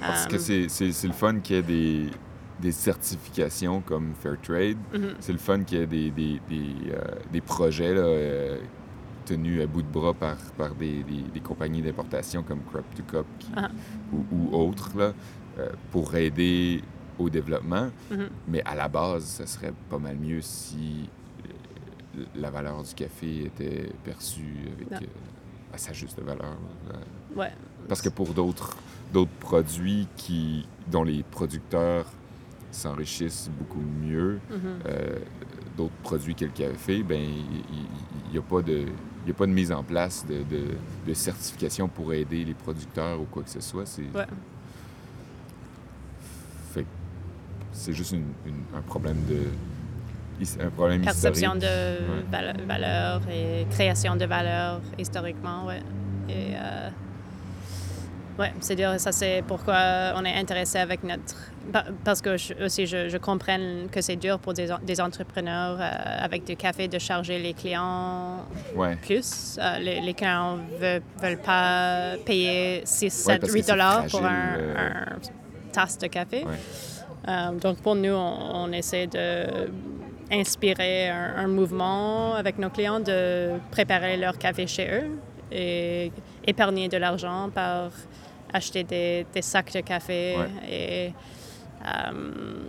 Parce que euh, c'est le fun qu'il y ait des des certifications comme Fairtrade. Mhm. C'est le fun qu'il y ait des, des, des, euh, des projets là, euh, tenus à bout de bras par, par des, des, des compagnies d'importation comme Crop to Cup qui- Ah. ou, ou autres là, euh, pour aider au développement. Mhm. Mais à la base, ça serait pas mal mieux si euh, la valeur du café était perçue avec Non. euh, à sa juste valeur. Ouais. Parce que pour d'autres d'autres produits qui dont les producteurs s'enrichissent beaucoup mieux, Mhm. euh, d'autres produits que le café, ben il n'y a pas de il y a pas de mise en place de, de- de certification pour aider les producteurs ou quoi que ce soit. C'est Ouais. fait que c'est juste une- une- un problème de un problème Perception historique. de vale- valeur et création de valeur historiquement, ouais. Et euh, ouais, c'est dire ça c'est pourquoi on est intéressé avec notre parce que je- aussi je, je comprends que c'est dur pour des, des entrepreneurs euh, avec du café de charger les clients Ouais. plus. Euh, les, les clients veulent, veulent pas payer 6, Ouais, 7, parce que 8 c'est dollars pour un, euh. tasse de café. Ouais. Euh, donc pour nous, on, on essaie de inspirer un, un mouvement avec nos clients de préparer leur café chez eux et épargner de l'argent par acheter des, des sacs de café Ouais. et euh,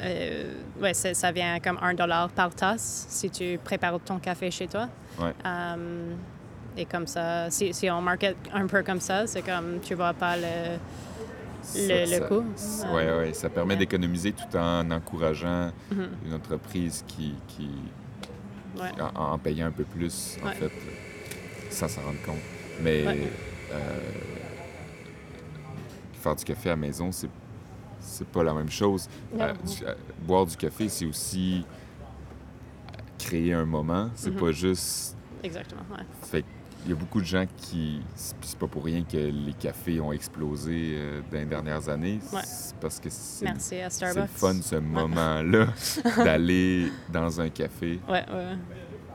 euh, ouais, ça vient comme un dollar par tasse si tu prépares ton café chez toi. Ouais. Euh, et comme ça, si, si on market un peu comme ça, c'est comme tu vois pas le, le, Ça- le coût. Euh, ouais, ça permet d'économiser tout en encourageant Mhm. une entreprise qui, qui en, en payant un peu plus, en fait, sans s'en rendre compte. Mais faire du café à la maison, c'est c'est pas la même chose. Euh, du- euh, boire du café, c'est aussi créer un moment. C'est Mhm. pas juste Exactement, ouais. fait il y a beaucoup de gens qui. C'est pas pour rien que les cafés ont explosé euh, dans les dernières années. Ouais. C'est parce que c'est Merci à c'est Starbucks. fun, ce moment-là, [LAUGHS] d'aller dans un café, Ouais, ouais.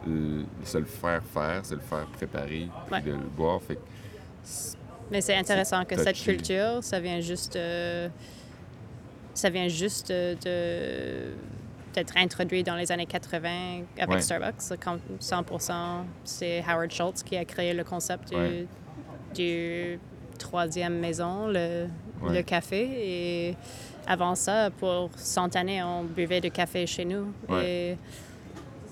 le- se le faire faire, se le faire préparer, puis de le boire. Fait Mais c'est intéressant que cette culture, ça vient juste, euh, ça vient juste de, d'être introduit dans les années 80 avec Ouais. Starbucks. Comme 100%, c'est Howard Schultz qui a créé le concept du, Ouais. du troisième maison, le, Ouais. le café. Et avant ça, pour 100 années, on buvait du café chez nous. Et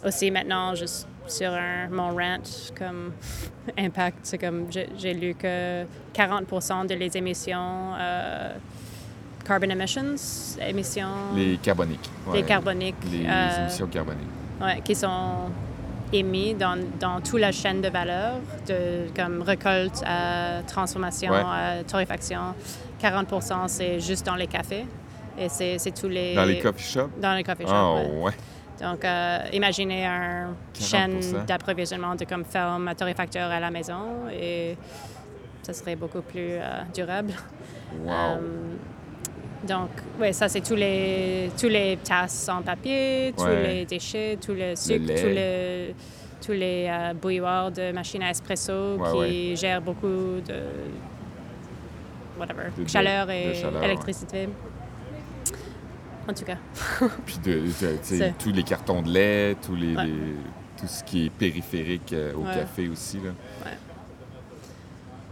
aussi maintenant, juste sur un, mon rant comme [LAUGHS] Impact, c'est comme j'ai j'ai lu que 40% de les émissions euh, carbon emissions, émissions les carboniques. les carboniques Les euh, émissions carboniques. ouais, qui sont émis dans, dans toute la chaîne de valeur, de comme récolte à transformation, Ouais. à torréfaction. 40% c'est juste dans les cafés. Et c'est c'est tous les... Dans les coffee shops? Dans les coffee shops, Ah, ouais. Donc, euh, imaginez un chaîne 40%. d'approvisionnement de comme ferme à torréfacteur à la maison et ça serait beaucoup plus euh, durable. Wow. Euh, donc, oui, ça, c'est tous les, tous les tasses en papier, tous Ouais. les déchets, tout le sucre, tous les, tous les euh, bouilloires de machines à espresso Ouais, qui ouais. gèrent beaucoup de whatever, De- chaleur et de chaleur, ouais. électricité. En tout cas, [LAUGHS] Puis de, tous les cartons de lait, tous les, tout ce qui est périphérique euh, au café aussi. Là.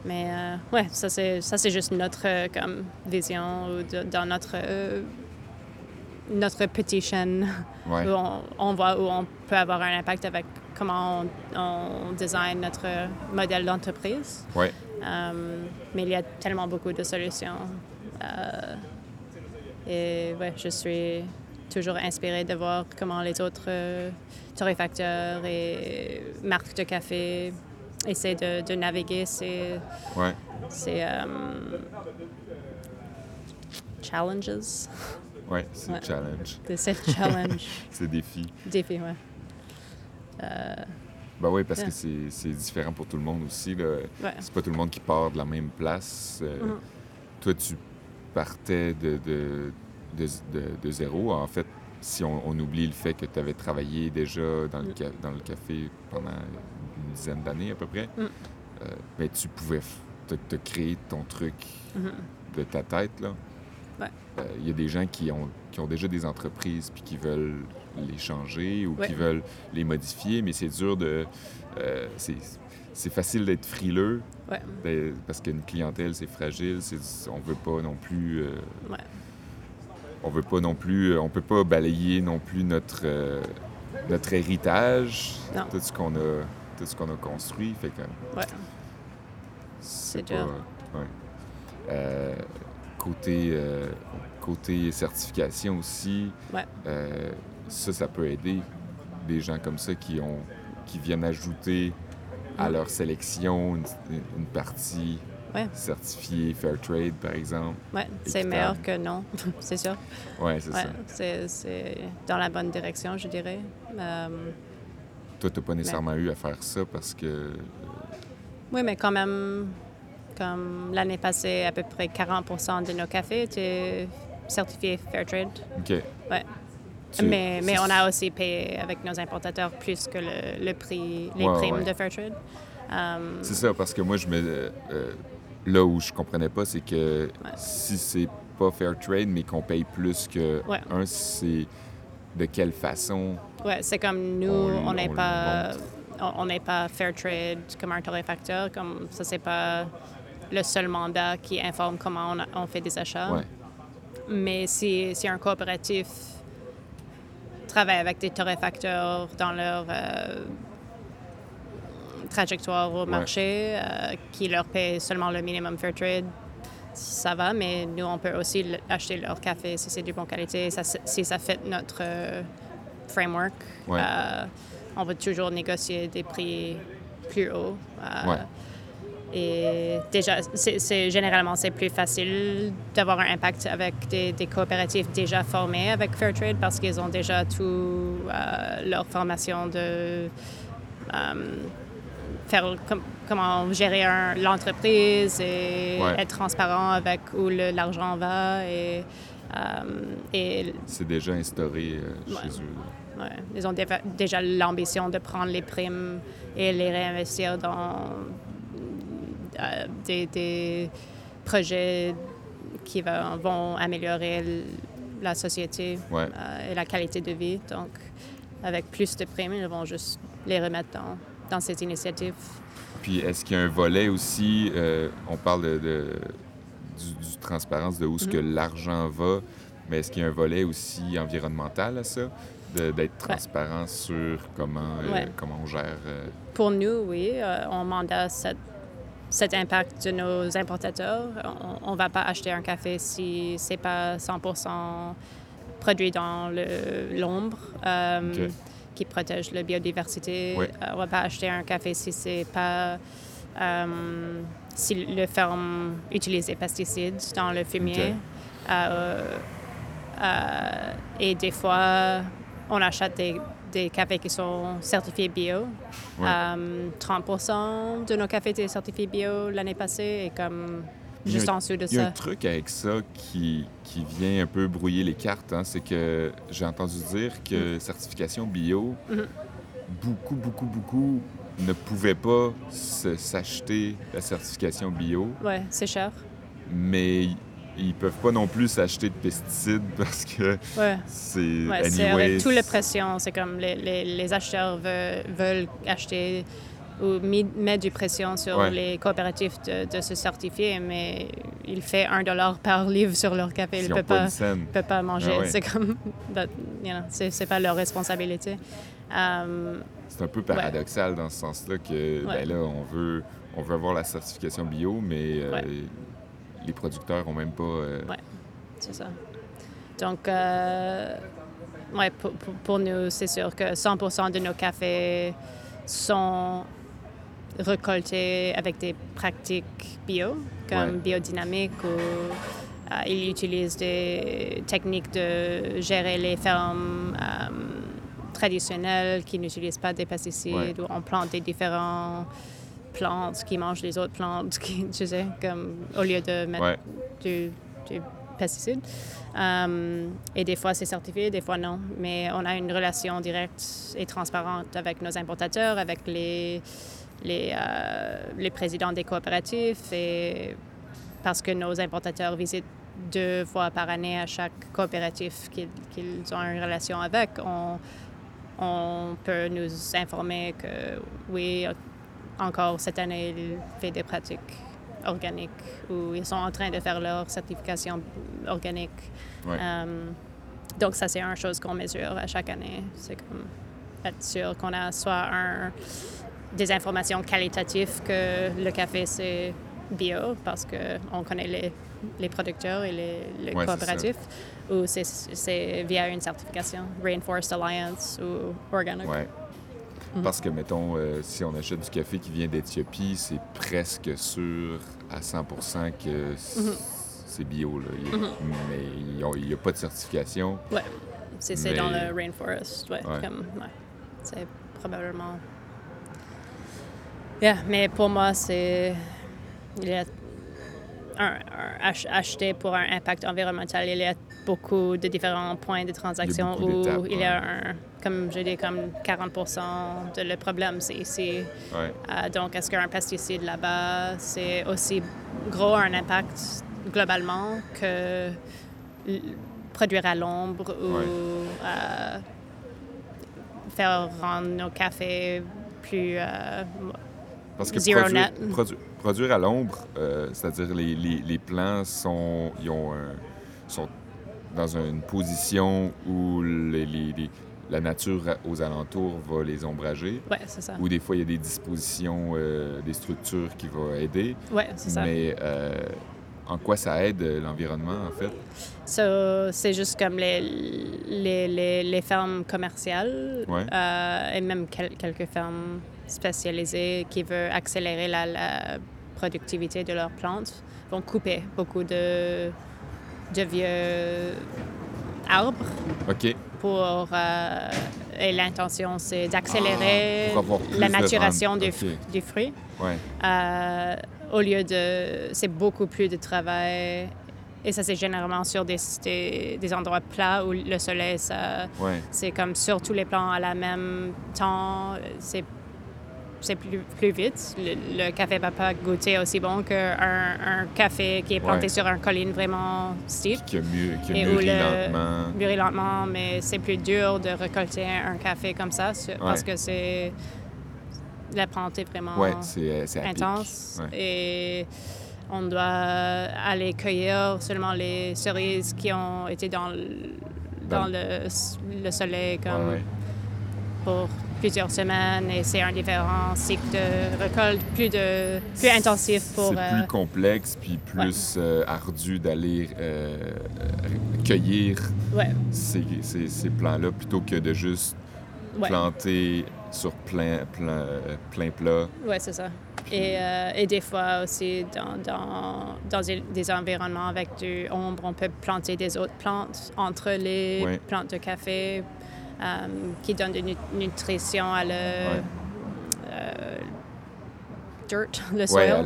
Mais euh, ouais, ça c'est ça c'est juste notre euh, comme vision ou de- dans notre euh, notre petite chaîne Ouais. où [LAUGHS] on, on voit où on peut avoir un impact avec comment on, on design notre modèle d'entreprise. Ouais. Euh, mais il y a tellement beaucoup de solutions. Euh, et ouais, je suis toujours inspirée de voir comment les autres torréfacteurs et marques de café essaient de, de naviguer ces, Ouais. ces euh, challenges. Ouais, c'est Ouais. le challenge. de Ces challenges. [LAUGHS] C'est défi. Défis, ouais. Euh, Ben oui, parce Yeah. que c'est c'est différent pour tout le monde aussi. Ouais. C'est pas tout le monde qui part de la même place. Euh, Mhm. Toi, tu partais de, de, de, de- de zéro. En fait, si on, on oublie le fait que tu avais travaillé déjà dans le, Mm. dans le café pendant une dizaine d'années à peu près, Mm. euh, ben, tu pouvais te, te créer ton truc Mhm. de ta tête. Là. Il y a des gens qui ont, qui ont déjà des entreprises puis qui veulent les changer ou qui veulent les modifier, mais c'est dur de... c'est facile d'être frileux ben, parce qu'une clientèle, c'est fragile. On veut pas non plus... On veut pas non plus... On peut pas balayer non plus notre notre héritage, tout ce qu'on a, tout ce qu'on a construit. Fait que, ouais. C'est dur. Euh, côté, euh, côté certification aussi, euh, ça, ça peut aider des gens comme ça qui, ont, qui viennent ajouter à leur sélection une, partie certifiée Fairtrade, par exemple. Oui, c'est meilleur que non, [LAUGHS] c'est sûr. Oui, c'est ça. C'est dans la bonne direction, je dirais. Toi, tu n'as pas nécessairement eu à faire ça parce que... Oui, mais quand même, comme l'année passée, à peu près 40% de nos cafés étaient certifiés Fairtrade. OK. Ouais. Mais, mais on a aussi payé avec nos importateurs plus que le, le prix, les primes de Fairtrade. Um, c'est ça, parce que moi, je me, euh, là où je comprenais pas, c'est que si c'est pas Fairtrade, mais qu'on paye plus que un, c'est de quelle façon. Ouais, c'est comme nous, on n'est pas, on n'est pas Fairtrade comme un torréfacteur, comme ça, c'est pas le seul mandat qui informe comment on, fait des achats. Mais si, si, un coopératif travaille avec des torréfacteurs dans leur euh, trajectoire au marché, euh, qui leur paie seulement le minimum fair trade, ça va, mais nous, on peut aussi acheter leur café si c'est de bonne qualité, si ça fait notre euh, framework. on va toujours négocier des prix plus hauts. Et déjà, c'est, généralement, c'est plus facile d'avoir un impact avec des, des coopératives déjà formées avec Fairtrade parce qu'ils ont déjà tout euh, leur formation de euh, faire comment gérer l'entreprise et être transparent avec où l'argent va. Et, euh, et c'est déjà instauré chez eux. Ouais. Ils ont déjà l'ambition de prendre les primes et les réinvestir dans euh, des, projets qui vont améliorer la société euh, et la qualité de vie. Donc, avec plus de primes, ils vont juste les remettre dans, dans cette initiative. Puis, est-ce qu'il y a un volet aussi, euh, on parle de, du, transparence, de où ce que mm-hmm. l'argent va, mais est-ce qu'il y a un volet aussi environnemental à ça? d'être transparent sur comment, comment on gère. Pour nous, oui. on mandat cette cet impact de nos importateurs. On ne va pas acheter un café si ce n'est pas 100% produit dans l'ombre euh, qui protège la biodiversité. Euh, on ne va pas acheter un café si c'est pas... Euh, si le ferme utilise des pesticides dans le fumier. et des fois, on achète des des cafés qui sont certifiés bio. 30% euh, de nos cafés étaient certifiés bio l'année passée et comme juste en dessous de ça. Il y a un truc avec ça qui, qui vient un peu brouiller les cartes. Hein, c'est que j'ai entendu dire que mm. certification bio, mm-hmm. beaucoup, beaucoup, beaucoup ne pouvaient pas s'acheter la certification bio. Oui, c'est cher. Mais ils peuvent pas non plus s'acheter de pesticides [LAUGHS] parce que c'est ouais, c'est avec toute la pression. C'est comme les, les, acheteurs veulent, acheter ou mettre du pression sur les coopératifs de, se certifier, mais il fait un dollar par livre sur leur café. Ils ne peuvent pas, peut pas manger. Ah c'est comme, you know, c'est pas leur responsabilité. Um, c'est un peu paradoxal dans ce sens-là que ben là, on veut, on veut avoir la certification bio, mais euh, les producteurs n'ont même pas. Euh, oui, c'est ça. Donc, euh, ouais, pour, pour, nous, c'est sûr que 100% de nos cafés sont récoltés avec des pratiques bio, comme biodynamique ou ils utilisent des techniques de gérer les fermes traditionnelles qui n'utilisent pas des pesticides ou on plante des différents plantes qui mangent les autres plantes, [LAUGHS] qui, tu sais, comme au lieu de mettre du, pesticide. Um, et des fois, c'est certifié, des fois, non. Mais on a une relation directe et transparente avec nos importateurs, avec les, les, euh, les présidents des coopératives, et parce que nos importateurs visitent deux fois par année à chaque coopératif qu'ils ont une relation avec, on, on peut nous informer que oui, encore cette année, ils font des pratiques organiques ou ils sont en train de faire leur certification organique. Euh, donc, ça, c'est une chose qu'on mesure à chaque année. C'est comme être sûr qu'on a soit un, des informations qualitatives que le café, c'est bio parce qu'on connaît les, les, producteurs et les, coopératifs, ou c'est via une certification, Rainforest Alliance ou Organic. Ouais. Mhm. Parce que, mettons, euh, si on achète du café qui vient d'Éthiopie, c'est presque sûr à 100% que mhm. c'est bio. Là. Mhm. Mais il n'y a, pas de certification. Oui, c'est dans le rainforest. Ouais, C'est probablement. Yeah, mais pour moi, c'est. Il y a un, acheter pour un impact environnemental, il y a beaucoup de différents points de transaction où il y a un comme je dis, comme 40% de le problème, c'est ici. Euh, donc, est-ce qu'un pesticide là-bas, c'est aussi gros un impact globalement que produire à l'ombre ou euh, faire rendre nos cafés plus euh, Parce que zero produire, net? produire à l'ombre, c'est-à-dire les, les, les, plants sont, ils ont, sont dans une position où les, les la nature aux alentours va les ombrager. Oui, c'est ça. Ou des fois, il y a des dispositions, euh, des structures qui vont aider. Oui, c'est ça. Mais euh, en quoi ça aide euh, l'environnement, en fait? So, c'est juste comme les, les, les, les fermes commerciales et même quelques fermes spécialisées qui veulent accélérer la, la, productivité de leurs plantes vont couper beaucoup de, de vieux arbres. OK pour euh, et l'intention c'est d'accélérer ah, la maturation du, du, fruit. Euh, au lieu de c'est beaucoup plus de travail et ça c'est généralement sur des, des, endroits plats où le soleil ça c'est comme sur tous les plans à la même temps c'est c'est plus, plus vite. Le, café ne va pas goûter aussi bon qu'un un café qui est planté sur un colline vraiment steep. Qui a, qui a mûri lentement. Mûri lentement, mais c'est plus dur de récolter un café comme ça parce que c'est... La plante est vraiment intense. Et on doit aller cueillir seulement les cerises qui ont été dans le, dans, le, le soleil comme pour plusieurs semaines et c'est un différent cycle de récolte plus, de, plus intensif pour... C'est plus euh, complexe puis plus euh, ardu d'aller euh, cueillir ces, ces, ces plants-là plutôt que de juste planter sur plein, plein, plein plat. Oui, c'est ça. Et, et, des fois aussi, dans, dans, dans, des environnements avec du ombre, on peut planter des autres plantes entre les plantes de café euh, qui donne de nutrition à le euh, dirt, [LAUGHS] le soil.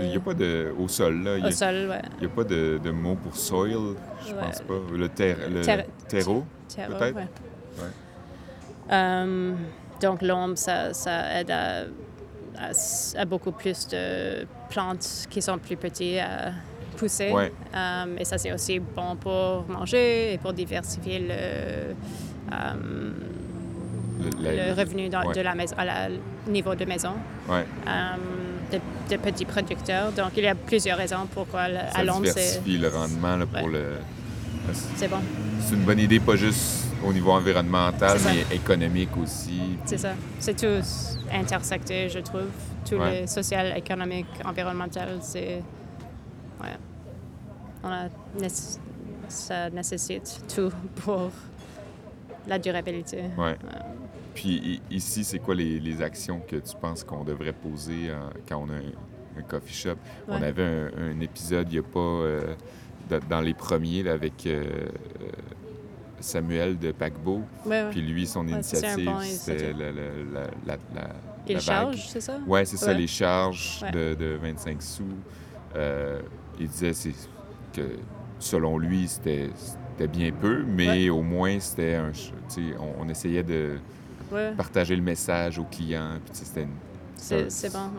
Il n'y a pas de. Au sol, là. Au sol. Il n'y a pas de, de, mot pour soil, je pense pas. Le, ter, le terreau, peut-être? Ouais. Um, donc, l'ombre, ça, ça aide à, à, beaucoup plus de plantes qui sont plus petites à pousser. Um, et ça, c'est aussi bon pour manger et pour diversifier le, euh, le, revenu de la maison, à la niveau de maison. Ouais. Euh, de, petits producteurs. Donc, il y a plusieurs raisons pourquoi à Londres, c'est... le rendement là, pour le... C'est bon. C'est une bonne idée, pas juste au niveau environnemental, mais économique aussi. C'est ça. C'est tout intersecté, je trouve. Tout le social, économique, environnemental, c'est... Ouais. On a... Ça nécessite tout pour la durabilité. Ouais. Puis ici, c'est quoi les, les, actions que tu penses qu'on devrait poser euh, quand on a un, coffee shop? On avait un, épisode, il n'y a pas... Euh, dans les premiers, avec euh, Samuel de Paquebot. Puis lui, son initiative, c'était la, la, la, la, Les charges, c'est ça? Oui, c'est ça, les charges de, de, 25 sous. il disait que, selon lui, c'était c'était bien peu, mais au moins, c'était un. On, on essayait de partager le message aux clients. C'est bon,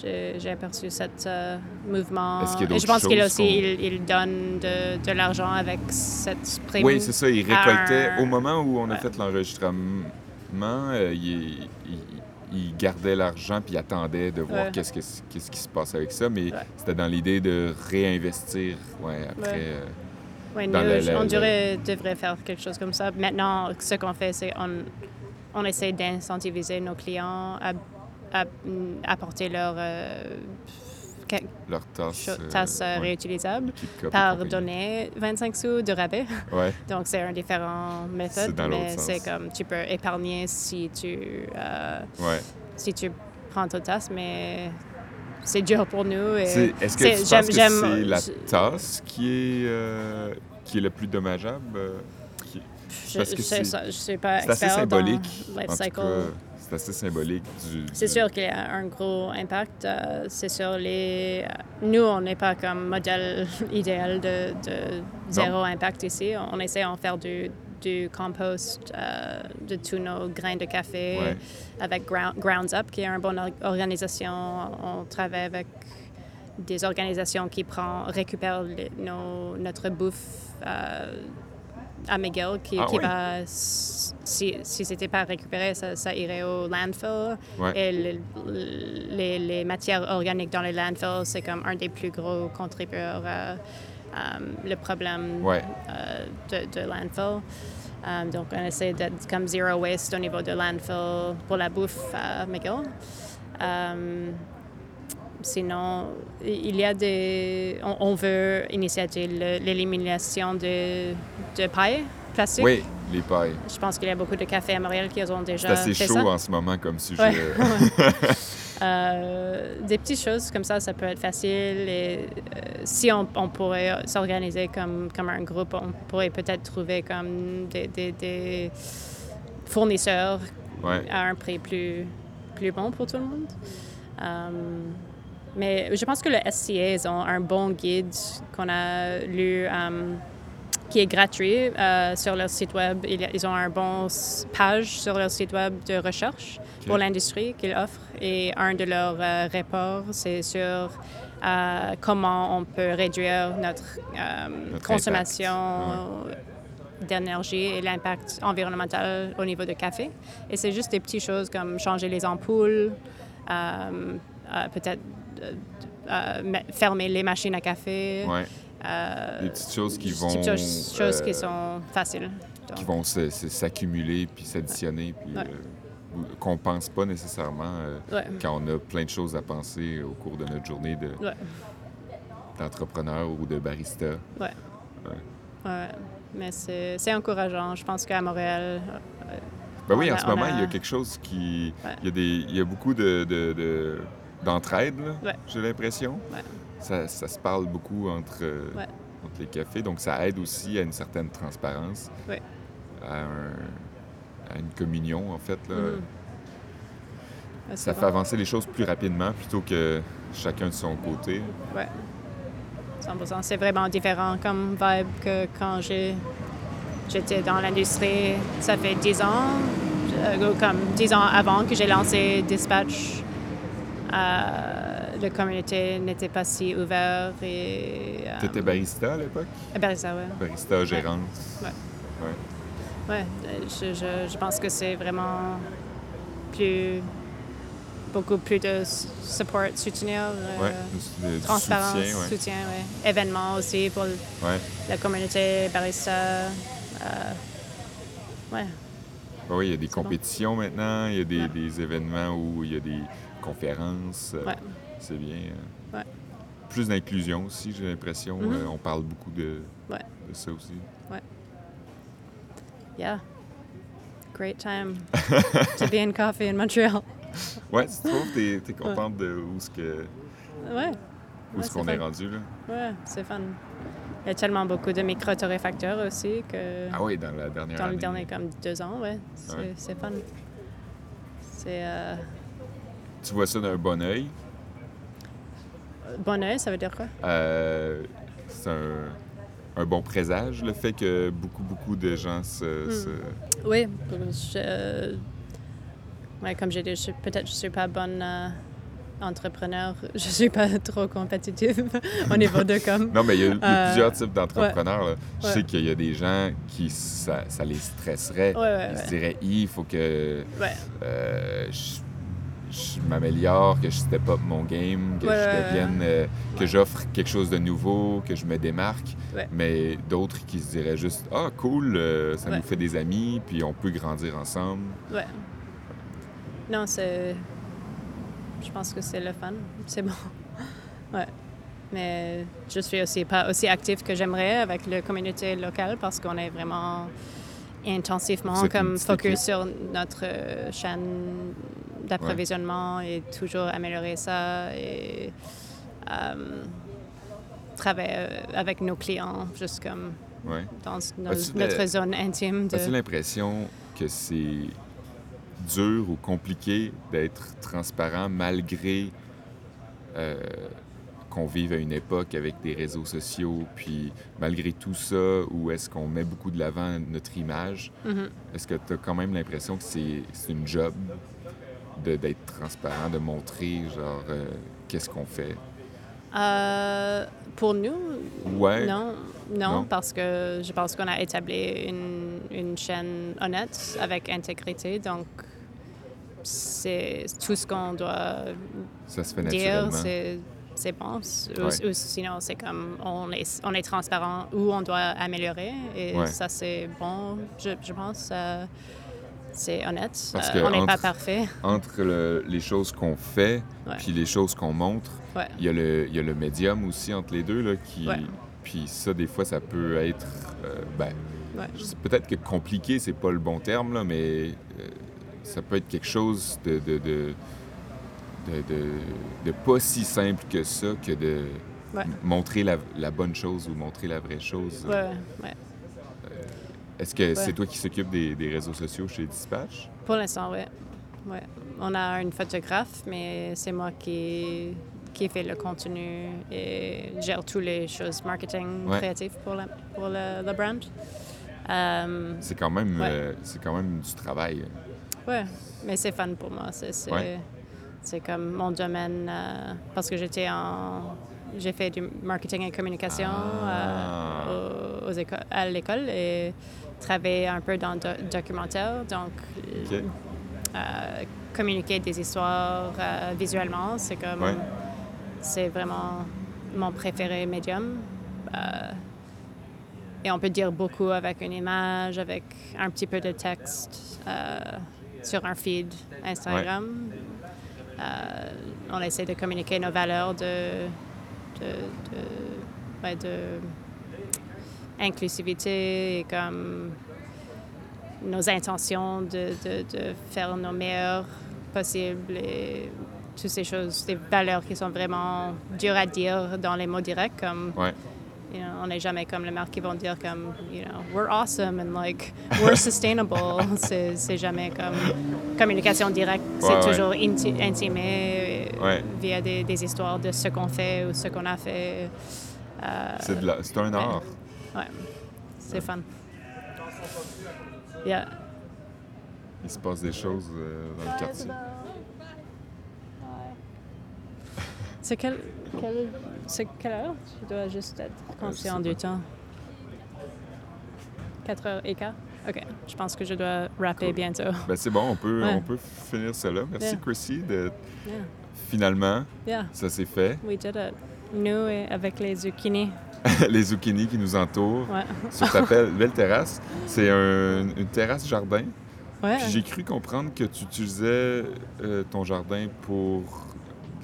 j'ai aperçu ce euh, mouvement. Est-ce qu'il y a Et je pense qu'il aussi il, il donne de, de l'argent avec cette prime. Oui, c'est ça. Il récoltait. un- Au moment où on a Ouais. fait l'enregistrement, euh, il, il- il gardait l'argent puis il attendait de voir Ouais. qu'est-ce, que- qu'est-ce qui se passe avec ça. Mais Ouais. c'était dans l'idée de réinvestir ouais, après. Euh, Oui, nous, on devrait, devrait faire quelque chose comme ça. Maintenant, ce qu'on fait, c'est on, on essaie d'incentiviser nos clients à, à, mm, apporter leur euh, leur tasse. euh, tasse euh, ouais, réutilisable par donner 25 sous de rabais. [LAUGHS] Ouais. Donc, c'est un différent méthode, C'est dans l'autre mais c'est comme tu peux épargner si tu, euh, ouais. si tu prends ta tasse, mais c'est dur pour nous. Est-ce que c'est- tu penses que c'est la tasse qui est, euh, qui est le plus dommageable? euh, qui- Je parce que ne sais, c'est- assez symbolique. c'est assez symbolique du. C'est sûr qu'il y a un gros impact. euh, c'est sur les. euh, nous, on n'est pas comme modèle [LAUGHS] idéal de, de zéro impact ici. On essaie d'en faire du, du compost euh, de tous nos grains de café Ouais. avec Ground, Grounds Up, qui est une bonne or- organisation. On travaille avec des organisations qui prend, récupèrent nos, notre bouffe euh, à McGill, qui, Ah qui va, si, si c'était pas récupéré, ça, ça irait au landfill. Ouais. Et le- les, les matières organiques dans les landfills, c'est comme un des plus gros contributeurs à euh, le problème Ouais. euh, de, de landfill. Euh, donc, on essaie d'être comme zero waste au niveau de landfill pour la bouffe à McGill. Euh, sinon, il y a des... On, on veut initier l'élimination de, de paille plastique. Oui, les pailles. Je pense qu'il y a beaucoup de cafés à Montréal qui ont C'est déjà assez fait chaud ça. en ce moment comme sujet. [LAUGHS] Ouais. Euh, des petites choses comme ça, ça peut être facile. Et euh, si on, on pourrait s'organiser comme, comme un groupe, on pourrait peut-être trouver comme des, des- des fournisseurs Ouais. à un prix plus, plus bon pour tout le monde. Euh, mais je pense que le SCA, ils ont un bon guide qu'on a lu euh, qui est gratuit euh, sur leur site web. Ils, ont un bon page sur leur site web de recherche pour l'industrie qu'ils offrent. Et un de leurs euh, rapports, c'est sur euh, comment on peut réduire notre, Notre consommation d'énergie et l'impact environnemental au niveau de café. Et c'est juste des petites choses comme changer les ampoules, peut-être fermer les machines à café. Ouais. euh, Des petites choses qui des vont. petites choses, choses euh, qui sont faciles. qui vont s'accumuler puis s'additionner puis Ouais. euh, ou- qu'on pense pas nécessairement euh, ouais, quand on a plein de choses à penser au cours de notre journée de- ouais, d'entrepreneur ou de barista. ouais. Ouais. Mais c'est encourageant. Je pense qu'à Montréal, euh, Ben oui, en ce moment, a- il y a quelque chose qui. Il, y a des, il y a beaucoup de, de- de- d'entraide, Ouais. j'ai l'impression. Ouais. Ça, ça se parle beaucoup entre, euh, Ouais. entre les cafés, donc ça aide aussi à une certaine transparence, à, un- à une communion, en fait. Là. C'est Ça fait avancer les choses plus rapidement plutôt que chacun de son côté. Ouais. 100%. C'est vraiment différent comme vibe que quand j'ai j'étais dans l'industrie. Ça fait 10 ans, euh, comme 10 ans avant que j'ai lancé Dispatch. Euh, la communauté n'était pas si ouverte et... euh, Tu étais barista à l'époque? à Barista, ouais. Barista, gérante. Ouais. Ouais. Ouais, euh, je, je, je pense que c'est vraiment plus... beaucoup plus de support, soutenir. euh, Ouais, du Transparence, soutien, ouais. soutien, ouais. Événements aussi pour la communauté barista. euh, Ah Oui, il y a des bon. compétitions maintenant, il y a des, des événements où il y a des conférences. euh, Ouais. C'est bien. euh. Ouais. Plus d'inclusion aussi, j'ai l'impression. Mhm. euh, on parle beaucoup de, Ouais. de ça aussi. yeah. Great time to be in coffee in Montreal. [LAUGHS] Ouais, tu trouves, t'es, t'es contente de où ce que Ouais, où Ouais, ce c'est qu'on est rendu là? ouais, c'est fun. Il y a tellement beaucoup de micro-torréfacteurs aussi que Ah oui, dans la dernière dans année. les derniers comme deux ans, ouais, c'est Ouais. fun. C'est euh, Tu vois ça d'un bon œil? bon oeil, ça veut dire quoi? Euh, c'est un, un bon présage, le fait que beaucoup, beaucoup de gens se... Hmm. se- Oui, je, ouais, comme j'ai dit, je- peut-être je suis pas bonne euh, entrepreneur, [LAUGHS] je suis pas trop compétitive [LAUGHS] au niveau de com. Non, mais il y a, il y a Euh, plusieurs types d'entrepreneurs. Je Ouais. sais qu'il y a des gens qui ça, ça les stresserait. Ils se diraient, il faut que euh, je, je m'améliore, que je step up mon game, que Ouais, je devienne, euh, que j'offre quelque chose de nouveau, que je me démarque. Ouais. Mais d'autres qui se diraient juste, ah cool, euh, ça nous fait des amis, puis on peut grandir ensemble. Ouais. Non, c'est. Je pense que c'est le fun. C'est bon. [LAUGHS] Ouais. Mais je suis aussi pas aussi active que j'aimerais avec la communauté locale parce qu'on est vraiment intensivement comme focus équipe. sur notre euh, chaîne d'approvisionnement et toujours améliorer ça et euh, travailler euh, avec nos clients juste comme Ouais. dans nos- notre zone intime de... As-tu l'impression que c'est dur ou compliqué d'être transparent malgré euh, qu'on vive à une époque avec des réseaux sociaux, puis malgré tout ça, où est-ce qu'on met beaucoup de l'avant notre image, Mhm. est-ce que tu as quand même l'impression que c'est une job? D'être transparent, de montrer, genre, euh, qu'est-ce qu'on fait? Euh, pour nous, Ouais. non, non, Non? parce que je pense qu'on a établi une, une chaîne honnête avec intégrité, donc c'est tout ce qu'on doit Ça se fait dire, c'est c'est bon. Ou, Ouais. ou sinon, c'est comme on est, on est transparent ou on doit améliorer, et Ouais. ça, c'est bon, je, je pense. euh, c'est honnête. Parce Euh, on n'est pas parfait. [LAUGHS] Entre le- les choses qu'on fait puis les choses qu'on montre, Ouais. Il y, a le, il y a le médium aussi entre les deux, là, qui... Puis ça, des fois, ça peut être... euh, ben, peut-être que compliqué, c'est pas le bon terme, là, mais euh, ça peut être quelque chose de de, de, de, pas si simple que ça, que de Ouais. montrer la, la bonne chose ou montrer la vraie chose. Ouais, ouais. Est-ce que c'est toi qui s'occupe des, des réseaux sociaux chez Dispatch? Pour l'instant, oui. Ouais. On a une photographe, mais c'est moi qui, qui fait le contenu et gère toutes les choses marketing Ouais. créatives pour, la, pour le, le brand. Euh, C'est quand même euh, c'est quand même du travail. ouais, mais c'est fun pour moi. C'est, c'est, Ouais. c'est comme mon domaine euh, parce que j'étais en. J'ai fait du marketing et communication Ah. euh, aux- aux éco- à l'école et travaillé un peu dans le do- documentaire. Donc, euh, communiquer des histoires euh, visuellement, c'est comme Ouais. c'est vraiment mon préféré médium. Euh, et on peut dire beaucoup avec une image, avec un petit peu de texte sur un feed Instagram. On essaie de communiquer nos valeurs de, de, de, ouais, de inclusivité et comme nos intentions de, de, de faire nos meilleurs possibles et toutes ces choses, des valeurs qui sont vraiment dures à dire dans les mots directs, comme Ouais. you know, on n'est jamais comme les marques qui vont dire comme, you know, we're awesome and like, we're [LAUGHS] sustainable. c'est jamais comme communication directe. C'est Ouais, ouais. toujours inti- intimé euh, via des, des histoires de ce qu'on fait ou ce qu'on a fait. Euh, c'est un art. Ouais, c'est fun. Yeah. Il se passe des choses euh, dans le quartier. C'est quelle, quelle, c'est quelle heure? Je dois juste être conscient sais du temps. 4 heures et quart? OK. Je pense que je dois rapper Cool. bientôt. Ben, c'est bon, on peut, Ouais. on peut finir cela. Merci, Yeah. Chrissy. De... Yeah. Finalement, Yeah, ça s'est fait. we did it. Nous, et avec les zucchini. [LAUGHS] Les zucchini qui nous entourent Ouais. sur ta belle, belle terrasse. C'est un- une terrasse jardin. Ouais. J'ai cru comprendre que tu utilisais euh, ton jardin pour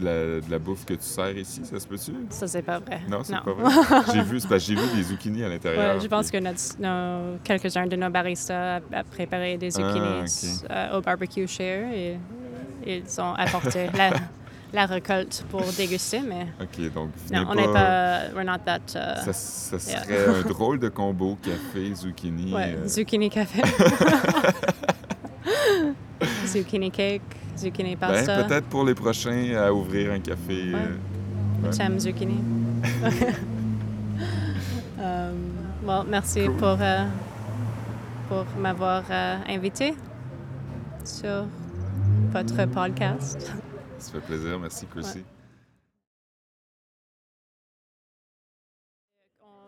de la, de la bouffe que tu sers ici. Ça se peut-tu? Ça, c'est pas vrai. Non, c'est pas vrai. [LAUGHS] J'ai vu, c'est parce que j'ai vu des zucchini à l'intérieur. Ouais, je pense puis- que quelques-uns de nos baristas a, a préparé des Ah, ok. euh, au barbecue share et ils ont apporté [LAUGHS] la, la récolte pour déguster, mais [LAUGHS] OK, donc non, on n'est pas, we're not that. uh, Ça, ça Yeah. serait un [LAUGHS] drôle de combo café, zucchini. ouais, euh, zucchini café, [LAUGHS] zucchini cake, zucchini ben, pasta. peut-être pour les prochains à ouvrir un café. Ouais. euh, ouais. J'aime zucchini. Euh, bon, merci Cool. pour, euh, pour m'avoir euh, invité sur votre podcast. Ça fait plaisir. Merci, Chrissy. Ouais.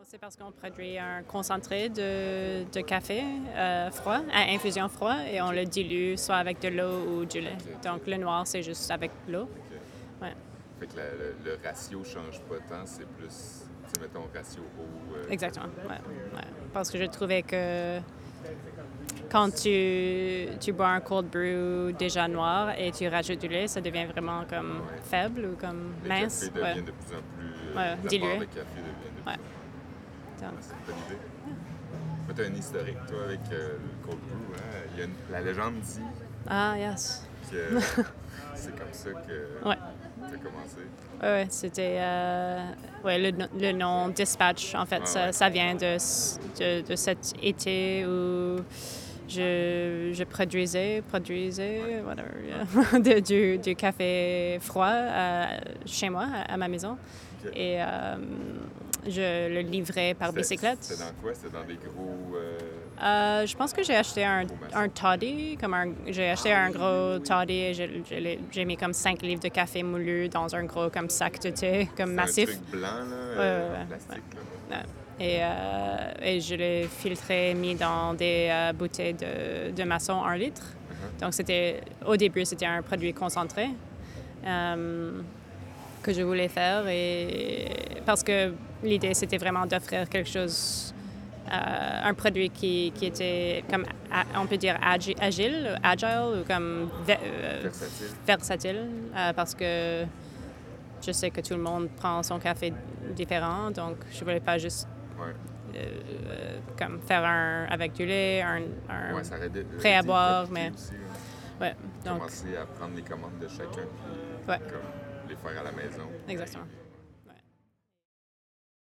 C'est parce qu'on produit un concentré de, de café euh, froid, à infusion froid, et on le dilue soit avec de l'eau ou du lait. Donc le noir, c'est juste avec l'eau. Ouais. Fait que la- le, le ratio change pas tant, c'est plus, mettons, ratio eau. euh, Exactement. Ouais, ouais. Parce que je trouvais que quand tu, tu bois un cold brew déjà noir et tu rajoutes du lait, ça devient vraiment comme Ouais. faible ou comme mince. cafés Ouais. deviennent de plus en plus. euh, café de Ouais. plus C'est une bonne idée. Mais t'as un historique, toi, avec euh, le cold brew. Hein? Il y a une- la légende dit ah, yes. que [LAUGHS] c'est comme ça que Ouais. t'as commencé. Ouais, ouais, c'était euh, ouais, le, le nom Dispatch, en fait, Ah ça, ça vient de, de, de cet été où je, je produisais, produisais whatever, yeah, [LAUGHS] de- du, du café froid euh, chez moi, à, à ma maison. Et euh, je le livrais par bicyclette. C'était dans quoi? C'était dans des gros. euh, Euh, je pense que j'ai acheté un, un toddy, comme un, j'ai acheté un gros toddy et j'ai mis comme 5 livres de café moulu dans un gros comme sac de thé, comme massif. Un truc blanc, là, ouais, en plastique. là. Ouais. Et, euh, et je l'ai filtré, mis dans des euh, bouteilles de, de maçon 1 litre. Uh-huh. Donc, c'était, au début, c'était un produit concentré euh, que je voulais faire. Et, parce que l'idée, c'était vraiment d'offrir quelque chose, un produit qui, qui était, comme, on peut dire, agi- agile, agile, ou comme ve- Versatile. versatile parce que je sais que tout le monde prend son café différent, donc je voulais pas juste Ouais. euh, comme faire un avec du lait, un, un- Ouais, ça aurait dé- prêt à boire, mais- Aussi, ouais, donc Commencer à prendre les commandes de chacun puis comme les faire à la maison. exactement.